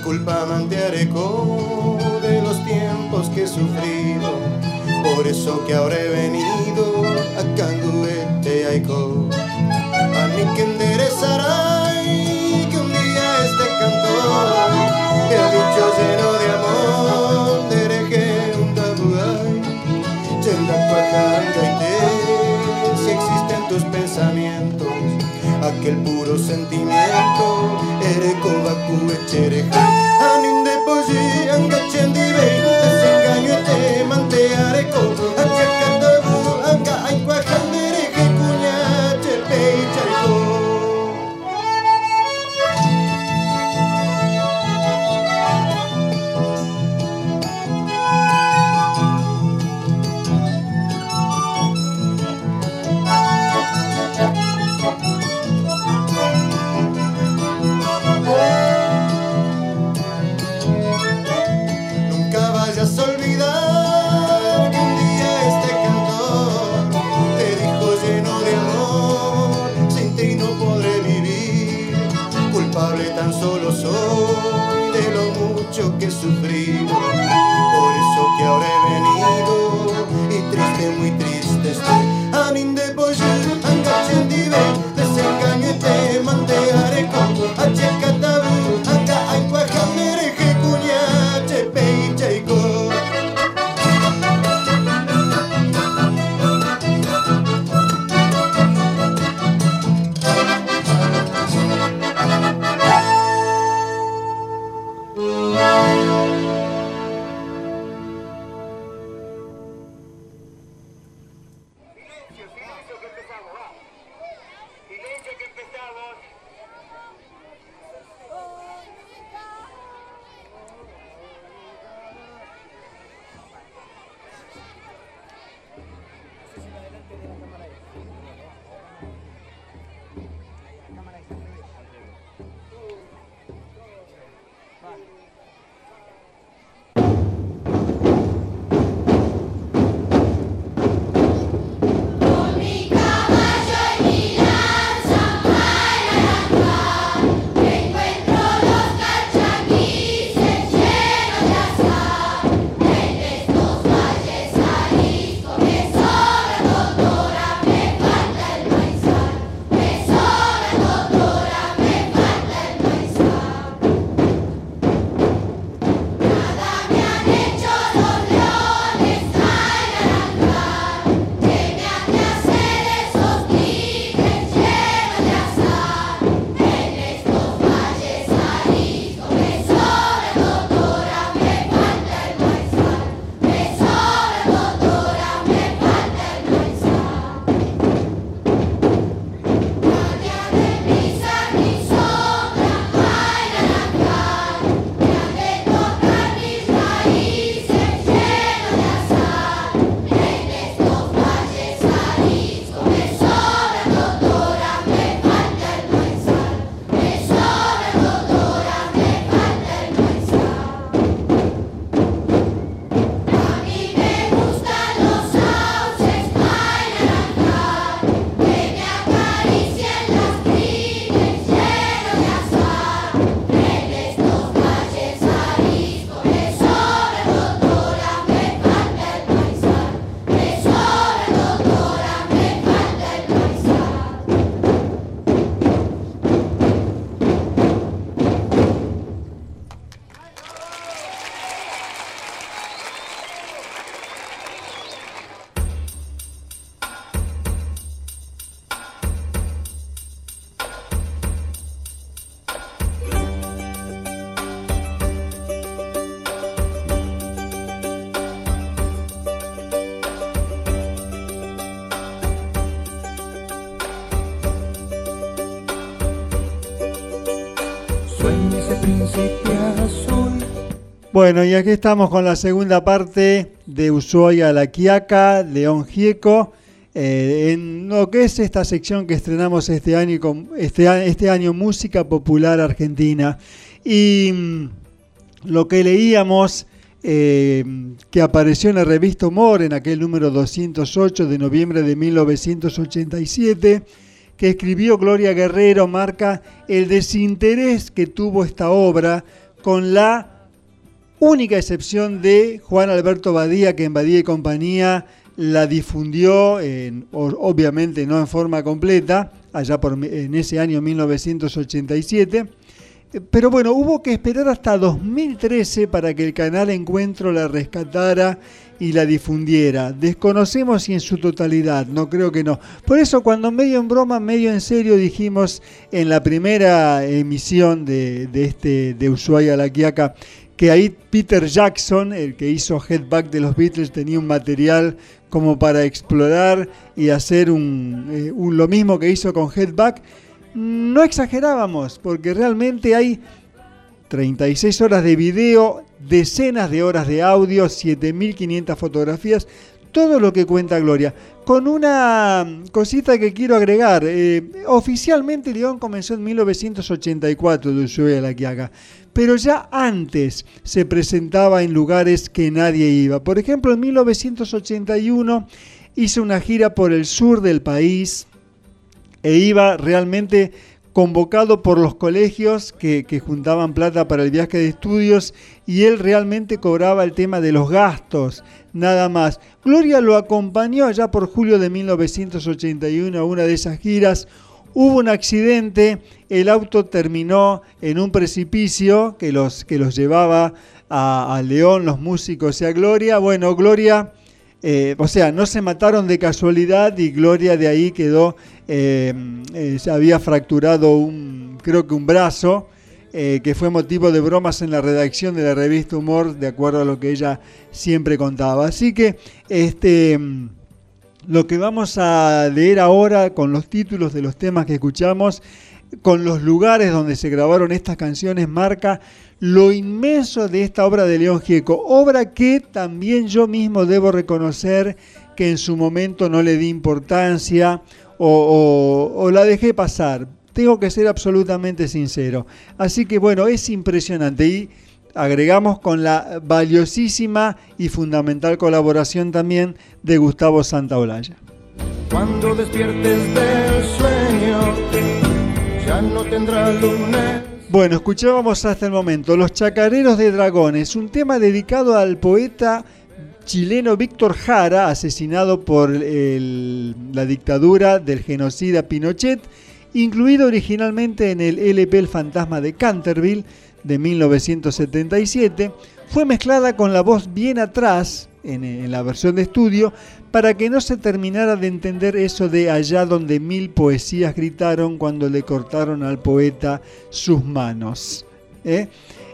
culpa mantearco de los tiempos que he sufrido. Por eso que ahora he venido a Canguete Aiko, a mí que enderezará. aquel puro sentimiento. Ere kobaku etxere Bueno, y aquí estamos con la segunda parte de Ushuaia La Quiaca, León Gieco, eh, en lo que es esta sección que estrenamos este año, este, a- este año Música Popular Argentina. Y mm, lo que leíamos eh, que apareció en la revista Humor en aquel número 208 de noviembre de 1987, que escribió Gloria Guerrero, marca el desinterés que tuvo esta obra con la única excepción de Juan Alberto Badía, que en Badía y compañía la difundió, en- obviamente no en forma completa, allá por, en ese año 1987. Eh, Pero bueno, hubo que esperar hasta 2013 para que el canal Encuentro la rescatara y la difundiera. Desconocemos si en su totalidad, no creo que no. Por eso cuando medio en broma, medio en serio dijimos en la primera emisión de, de este de Ushuaia La Quiaca que ahí Peter Jackson, el que hizo Headback de los Beatles, tenía un material como para explorar y hacer un, eh, lo mismo que hizo con Headback. No exagerábamos, porque realmente hay 36 horas de video, decenas de horas de audio, 7.500 fotografías, todo lo que cuenta Gloria. Con una cosita que quiero agregar, eh, oficialmente León comenzó en 1984 de Ushuaia La Quiaca, pero ya antes se presentaba en lugares que nadie iba. Por ejemplo, en 1981 hizo una gira por el sur del país, e iba realmente convocado por los colegios que, juntaban plata para el viaje de estudios y él realmente cobraba el tema de los gastos, nada más. Gloria lo acompañó allá por julio de 1981 a una de esas giras. Hubo un accidente, el auto terminó en un precipicio que los, que los llevaba a, a León, los músicos y a Gloria. Bueno, Gloria... Eh, o sea, no se mataron de casualidad y Gloria de ahí quedó, eh, eh, se había fracturado un, creo que un brazo, que fue motivo de bromas en la redacción de la revista Humor, de acuerdo a lo que ella siempre contaba. Así que este, lo que vamos a leer ahora con los títulos de los temas que escuchamos, con los lugares donde se grabaron estas canciones, marca lo inmenso de esta obra de León Gieco, obra que también yo mismo debo reconocer que en su momento no le di importancia o, la dejé pasar. Tengo que ser absolutamente sincero. Así que bueno, es impresionante y agregamos con la valiosísima y fundamental colaboración también de Gustavo Santaolalla. Cuando despiertes del sueño, ya no tendrá lunes. Bueno, escuchábamos hasta el momento Los Chacareros de Dragones, un tema dedicado al poeta chileno Víctor Jara, asesinado por la dictadura del genocida Pinochet, incluido originalmente en el LP El Fantasma de Canterville de 1977, fue mezclada con la voz bien atrás, en, la versión de estudio, para que no se terminara de entender eso de allá donde mil poesías gritaron cuando le cortaron al poeta sus manos. ¿eh?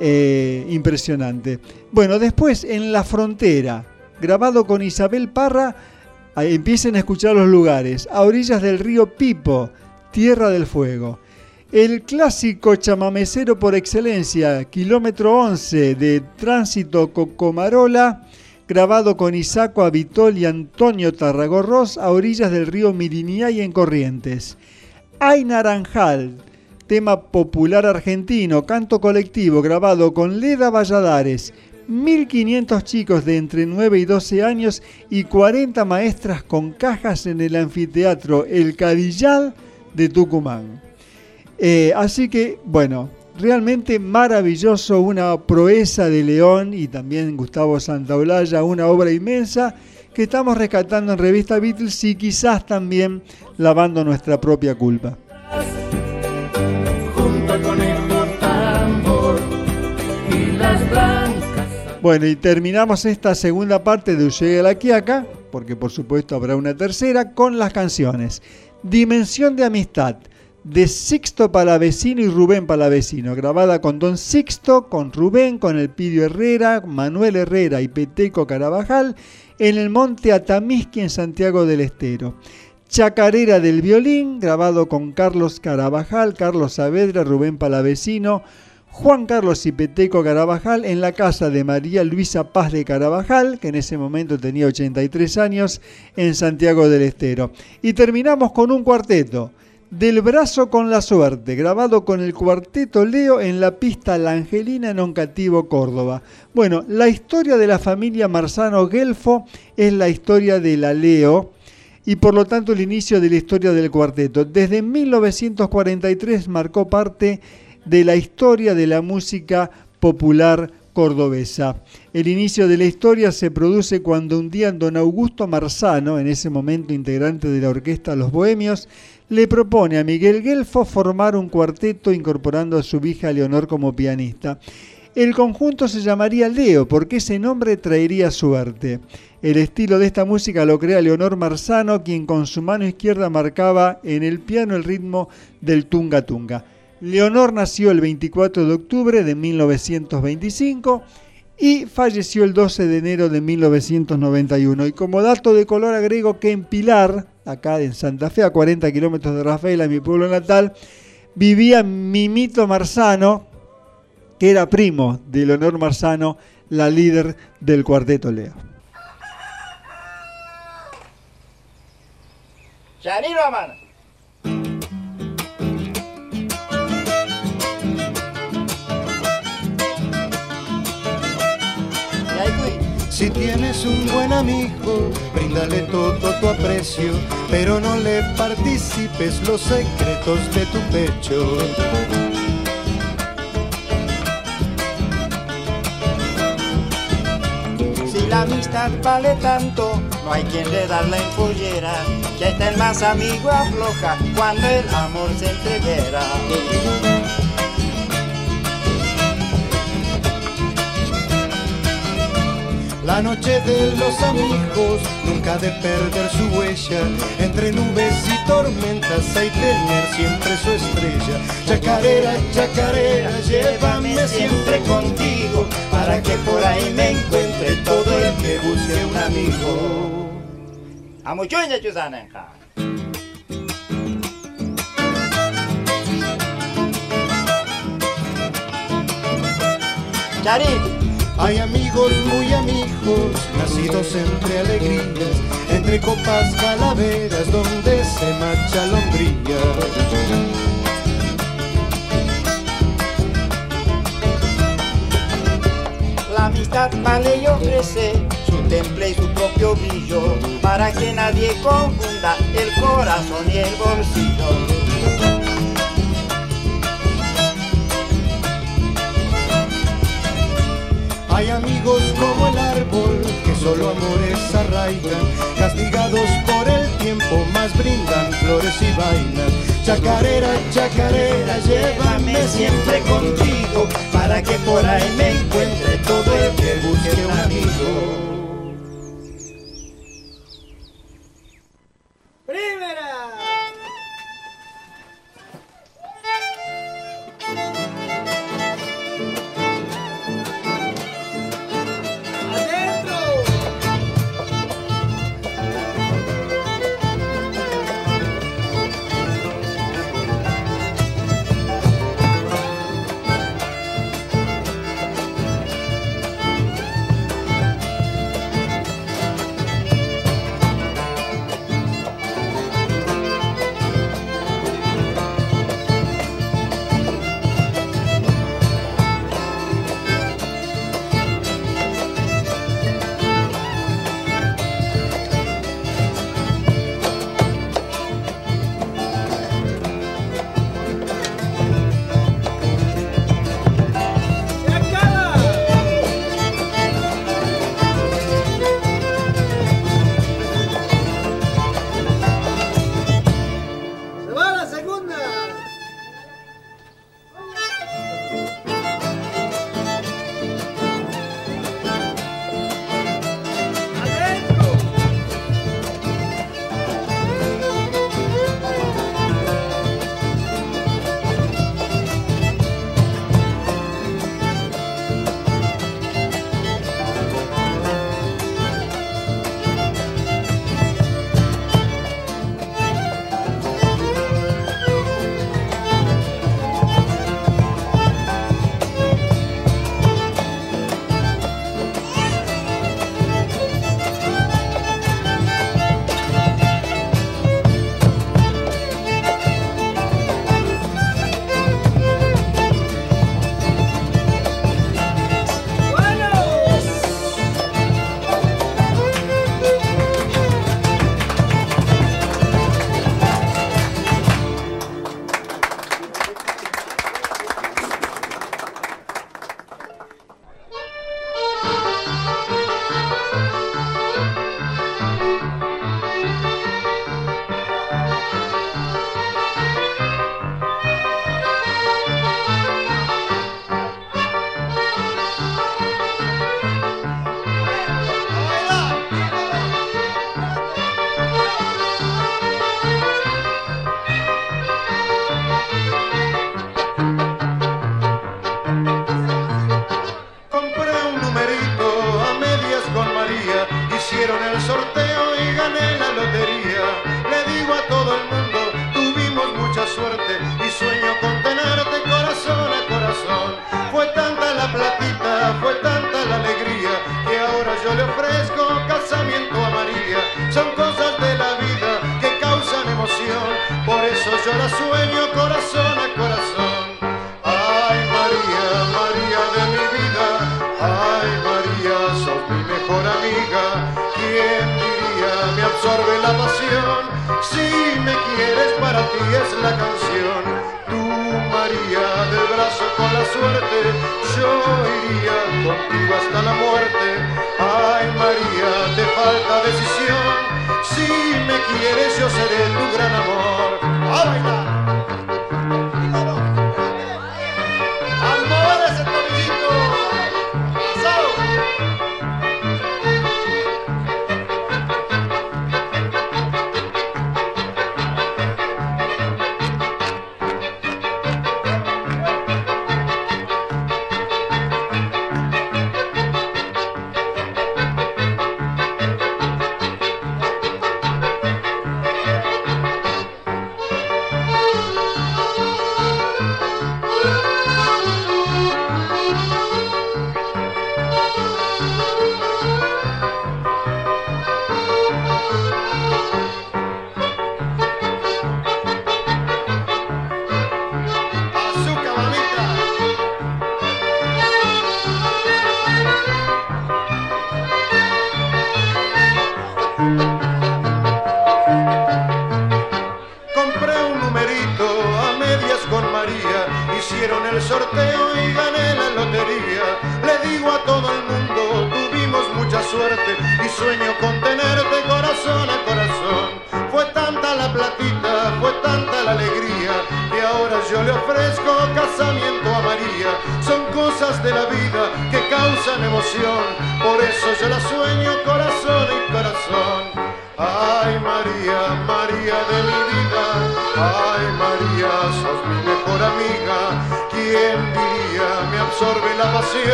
Eh, impresionante. Bueno, después en La Frontera, grabado con Isabel Parra, empiecen a escuchar los lugares, a orillas del río Pipo, Tierra del Fuego. El clásico chamamecero por excelencia, kilómetro 11 de Tránsito Cocomarola, grabado con Isaco Avitol y Antonio Tarragorros a orillas del río Miriniay en Corrientes. Ay Naranjal, tema popular argentino, canto colectivo, grabado con Leda Valladares, 1500 chicos de entre 9 y 12 años y 40 maestras con cajas en el anfiteatro El Cadillal de Tucumán. Eh, así que, bueno, realmente maravilloso, una proeza de León y también Gustavo Santaolalla, una obra inmensa que estamos rescatando en Revista Beatles y quizás también lavando nuestra propia culpa. Bueno, y terminamos esta segunda parte de Ushuaia la Quiaca, porque por supuesto habrá una tercera, con las canciones. Dimensión de Amistad, de Sixto Palavecino y Rubén Palavecino, grabada con Don Sixto, con Rubén, con el Pidio Herrera, Manuel Herrera y Peteco Carabajal, en el Monte Atamisqui en Santiago del Estero. Chacarera del Violín, grabado con Carlos Carabajal, Carlos Saavedra, Rubén Palavecino, Juan Carlos y Peteco Carabajal en la casa de María Luisa Paz de Carabajal, que en ese momento tenía 83 años, en Santiago del Estero. Y terminamos con un cuarteto. Del brazo con la suerte, grabado con el cuarteto Leo en la pista La Angelina en Oncativo, Córdoba. Bueno, la historia de la familia Marzano Gelfo es la historia de la Leo y por lo tanto el inicio de la historia del cuarteto. Desde 1943 marcó parte de la historia de la música popular cordobesa. El inicio de la historia se produce cuando un día don Augusto Marzano, en ese momento integrante de la orquesta Los Bohemios, le propone a Miguel Gelfo formar un cuarteto incorporando a su hija Leonor como pianista. El conjunto se llamaría Leo porque ese nombre traería suerte. El estilo de esta música lo crea Leonor Marzano, quien con su mano izquierda marcaba en el piano el ritmo del tunga tunga. Leonor nació el 24 de octubre de 1925 y falleció el 12 de enero de 1991. Y como dato de color agrego que en Pilar, acá en Santa Fe, a 40 kilómetros de Rafaela, mi pueblo natal, vivía Mimito Marzano, que era primo de Leonor Marzano, la líder del cuarteto Leo. Mano. Si tienes un buen amigo, bríndale todo tu aprecio, pero no le participes los secretos de tu pecho. Si la amistad vale tanto, no hay quien le da la empollera, que hasta el más amigo afloja cuando el amor se entreguera. La noche de los amigos, nunca de perder su huella. Entre nubes y tormentas hay tener siempre su estrella. Chacarera, chacarera, llévame siempre contigo, para que por ahí me encuentre todo el que busque un amigo. Amuchuña chuzanenja. Charín. Hay amigos muy amigos, nacidos entre alegrías, entre copas calaveras donde se marcha la hombría. La amistad vale y ofrece su temple y su propio brillo, para que nadie confunda el corazón y el bolsillo. Hay amigos como el árbol que solo amores arraigan, castigados por el tiempo, más brindan flores y vainas. Chacarera, chacarera, llévame siempre contigo, para que por ahí me encuentre todo el que busque un amigo.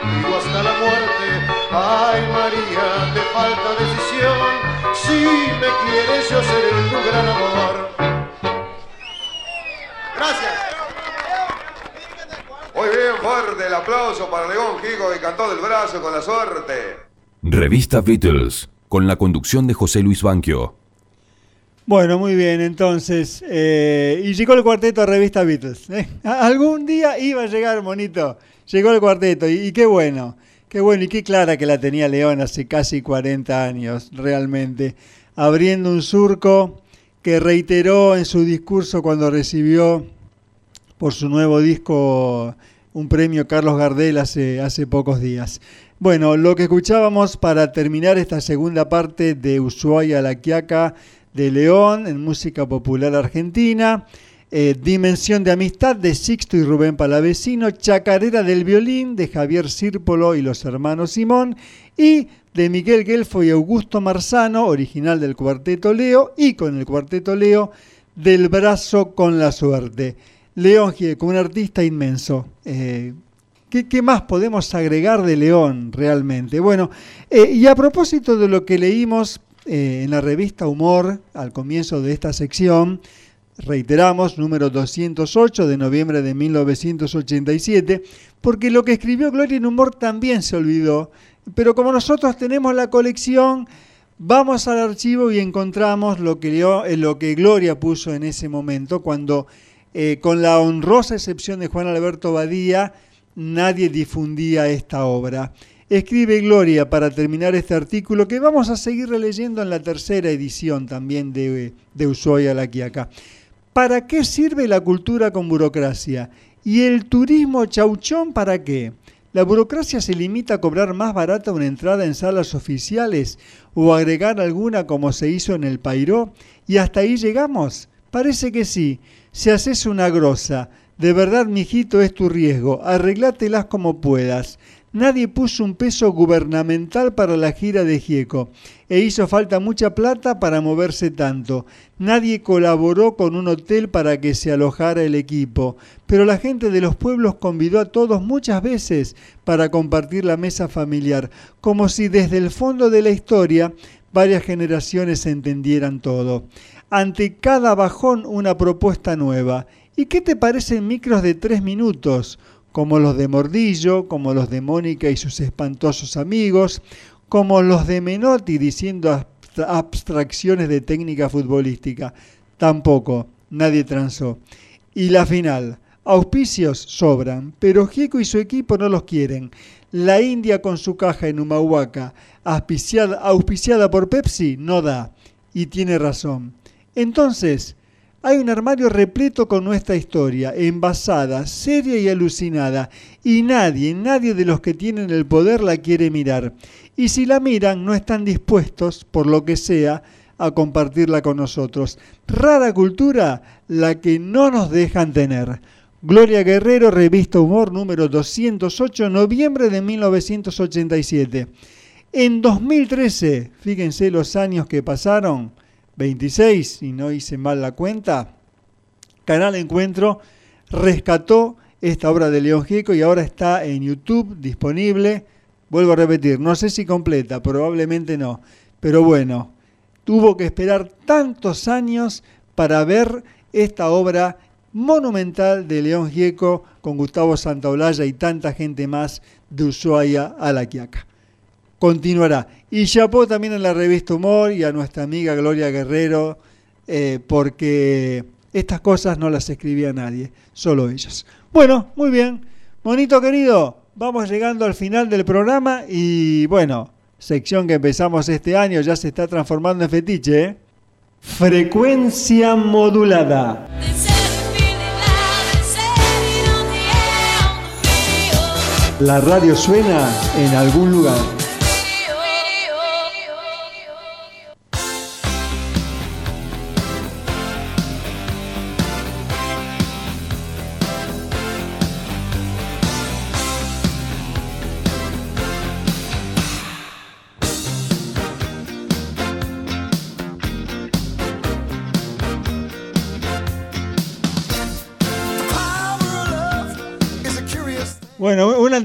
Contigo hasta la muerte. Ay María, te falta decisión. Si me quieres yo seré tu gran amor. Gracias. Muy bien, fuerte el aplauso para León Gigo que cantó del brazo con la suerte. Revista Beatles, con la conducción de José Luis Banquio. Bueno, muy bien, entonces. eh, y llegó el cuarteto a Revista Beatles. ¿eh? <laughs> Algún día iba a llegar, monito. Llegó el cuarteto y, qué bueno. Qué bueno y qué clara que la tenía León hace casi 40 años, realmente. Abriendo un surco que reiteró en su discurso cuando recibió por su nuevo disco un premio Carlos Gardel hace, hace pocos días. Bueno, lo que escuchábamos para terminar esta segunda parte de Ushuaia a la Quiaca de León en música popular argentina, eh, Dimensión de Amistad de Sixto y Rubén Palavecino, Chacarera del Violín de Javier Sírpolo y los hermanos Simón y de Miguel Gelfo y Augusto Marzano, original del Cuarteto Leo y con el Cuarteto Leo del Brazo con la Suerte. León Gieco, un artista inmenso. Eh, ¿qué, más podemos agregar de León realmente? Bueno, eh, y a propósito de lo que leímos en la revista Humor al comienzo de esta sección, reiteramos, número 208 de noviembre de 1987, porque lo que escribió Gloria en Humor también se olvidó, pero como nosotros tenemos la colección, vamos al archivo y encontramos lo que, eh, lo que Gloria puso en ese momento, cuando eh, con la honrosa excepción de Juan Alberto Badía, nadie difundía esta obra. Escribe Gloria para terminar este artículo que vamos a seguir releyendo en la tercera edición también de, de Ushuaia la Quiaca. ¿Para qué sirve la cultura con burocracia? ¿Y el turismo chauchón para qué? ¿La burocracia se limita a cobrar más barata una entrada en salas oficiales o agregar alguna como se hizo en el Pairó? ¿Y hasta ahí llegamos? Parece que sí. Si haces una grosa, de verdad, mijito, es tu riesgo. Arreglátelas como puedas. Nadie puso un peso gubernamental para la gira de Gieco e hizo falta mucha plata para moverse tanto. Nadie colaboró con un hotel para que se alojara el equipo, pero la gente de los pueblos convidó a todos muchas veces para compartir la mesa familiar, como si desde el fondo de la historia varias generaciones entendieran todo. Ante cada bajón una propuesta nueva. ¿Y qué te parecen micros de tres minutos? Como los de Mordillo, como los de Mónica y sus espantosos amigos, como los de Menotti diciendo abstra- abstracciones de técnica futbolística. Tampoco, nadie transó. Y la final, auspicios sobran, pero Gieco y su equipo no los quieren. La India con su caja en Humahuaca, auspiciada por Pepsi, no da. Y tiene razón. Entonces, hay un armario repleto con nuestra historia, envasada, seria y alucinada, y nadie, nadie de los que tienen el poder la quiere mirar. Y si la miran, no están dispuestos, por lo que sea, a compartirla con nosotros. Rara cultura, la que no nos dejan tener. Gloria Guerrero, Revista Humor número 208, noviembre de 1987. En 2013, fíjense los años que pasaron, 26, si no hice mal la cuenta, Canal Encuentro rescató esta obra de León Gieco y ahora está en YouTube disponible. Vuelvo a repetir, no sé si completa, probablemente no, pero bueno, tuvo que esperar tantos años para ver esta obra monumental de León Gieco con Gustavo Santaolalla y tanta gente más de Ushuaia a La Quiaca. Continuará. Y chapó también en la revista Humor y a nuestra amiga Gloria Guerrero, eh, porque estas cosas no las escribía nadie, solo ellas. Bueno, muy bien. Monito querido, vamos llegando al final del programa y bueno, sección que empezamos este año ya se está transformando en fetiche. ¿eh? Frecuencia modulada. La radio suena en algún lugar.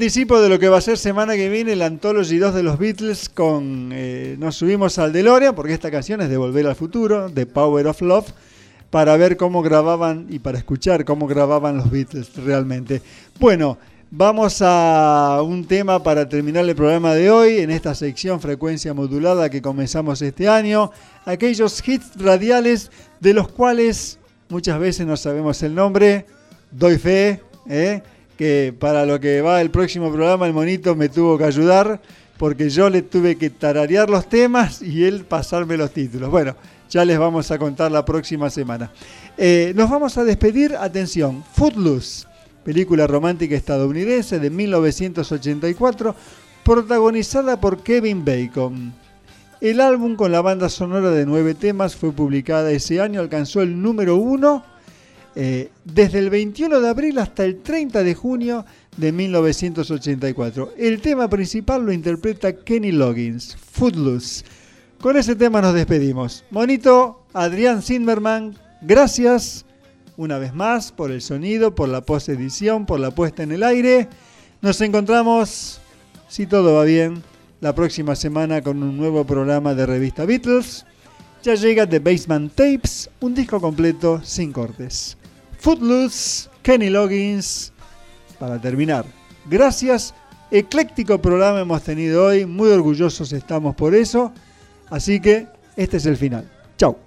Anticipo de lo que va a ser semana que viene el Anthology 2 de los Beatles con eh, nos subimos al DeLorean porque esta canción es de Volver al Futuro, de Power of Love, para ver cómo grababan y para escuchar cómo grababan los Beatles realmente. Bueno, vamos a un tema para terminar el programa de hoy en esta sección frecuencia modulada que comenzamos este año, aquellos hits radiales de los cuales muchas veces no sabemos el nombre, doy fe, ¿eh? Que para lo que va el próximo programa el monito me tuvo que ayudar porque yo le tuve que tararear los temas y él pasarme los títulos. Bueno, ya les vamos a contar la próxima semana. Eh, nos vamos a despedir, atención, Footloose, película romántica estadounidense de 1984, protagonizada por Kevin Bacon. El álbum con la banda sonora de nueve temas fue publicada ese año, alcanzó el número uno eh, desde el 21 de abril hasta el 30 de junio de 1984. El tema principal lo interpreta Kenny Loggins, Footloose. Con ese tema nos despedimos. Monito, Adrián Zimmerman, gracias una vez más por el sonido, por la post-edición, por la puesta en el aire. Nos encontramos, si todo va bien, la próxima semana con un nuevo programa de revista Beatles. Ya llega The Basement Tapes, un disco completo sin cortes. Footloose, Kenny Loggins. Para terminar, gracias. Ecléctico programa hemos tenido hoy, muy orgullosos estamos por eso. Así que este es el final. Chau.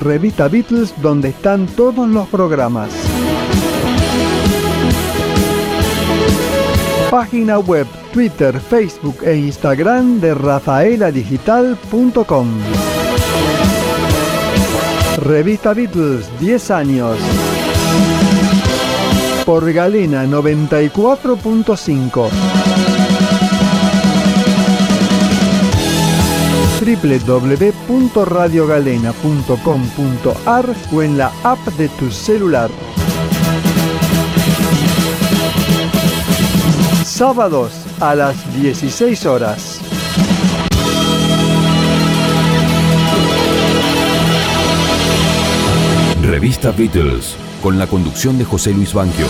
Revista Beatles, donde están todos los programas. Página web, Twitter, Facebook e Instagram de rafaeladigital.com. Revista Beatles, 10 años. Por Galena 94.5. www.radiogalena.com.ar o en la app de tu celular. Sábados a las 16 horas. Revista Beatles, con la conducción de José Luis Banquio.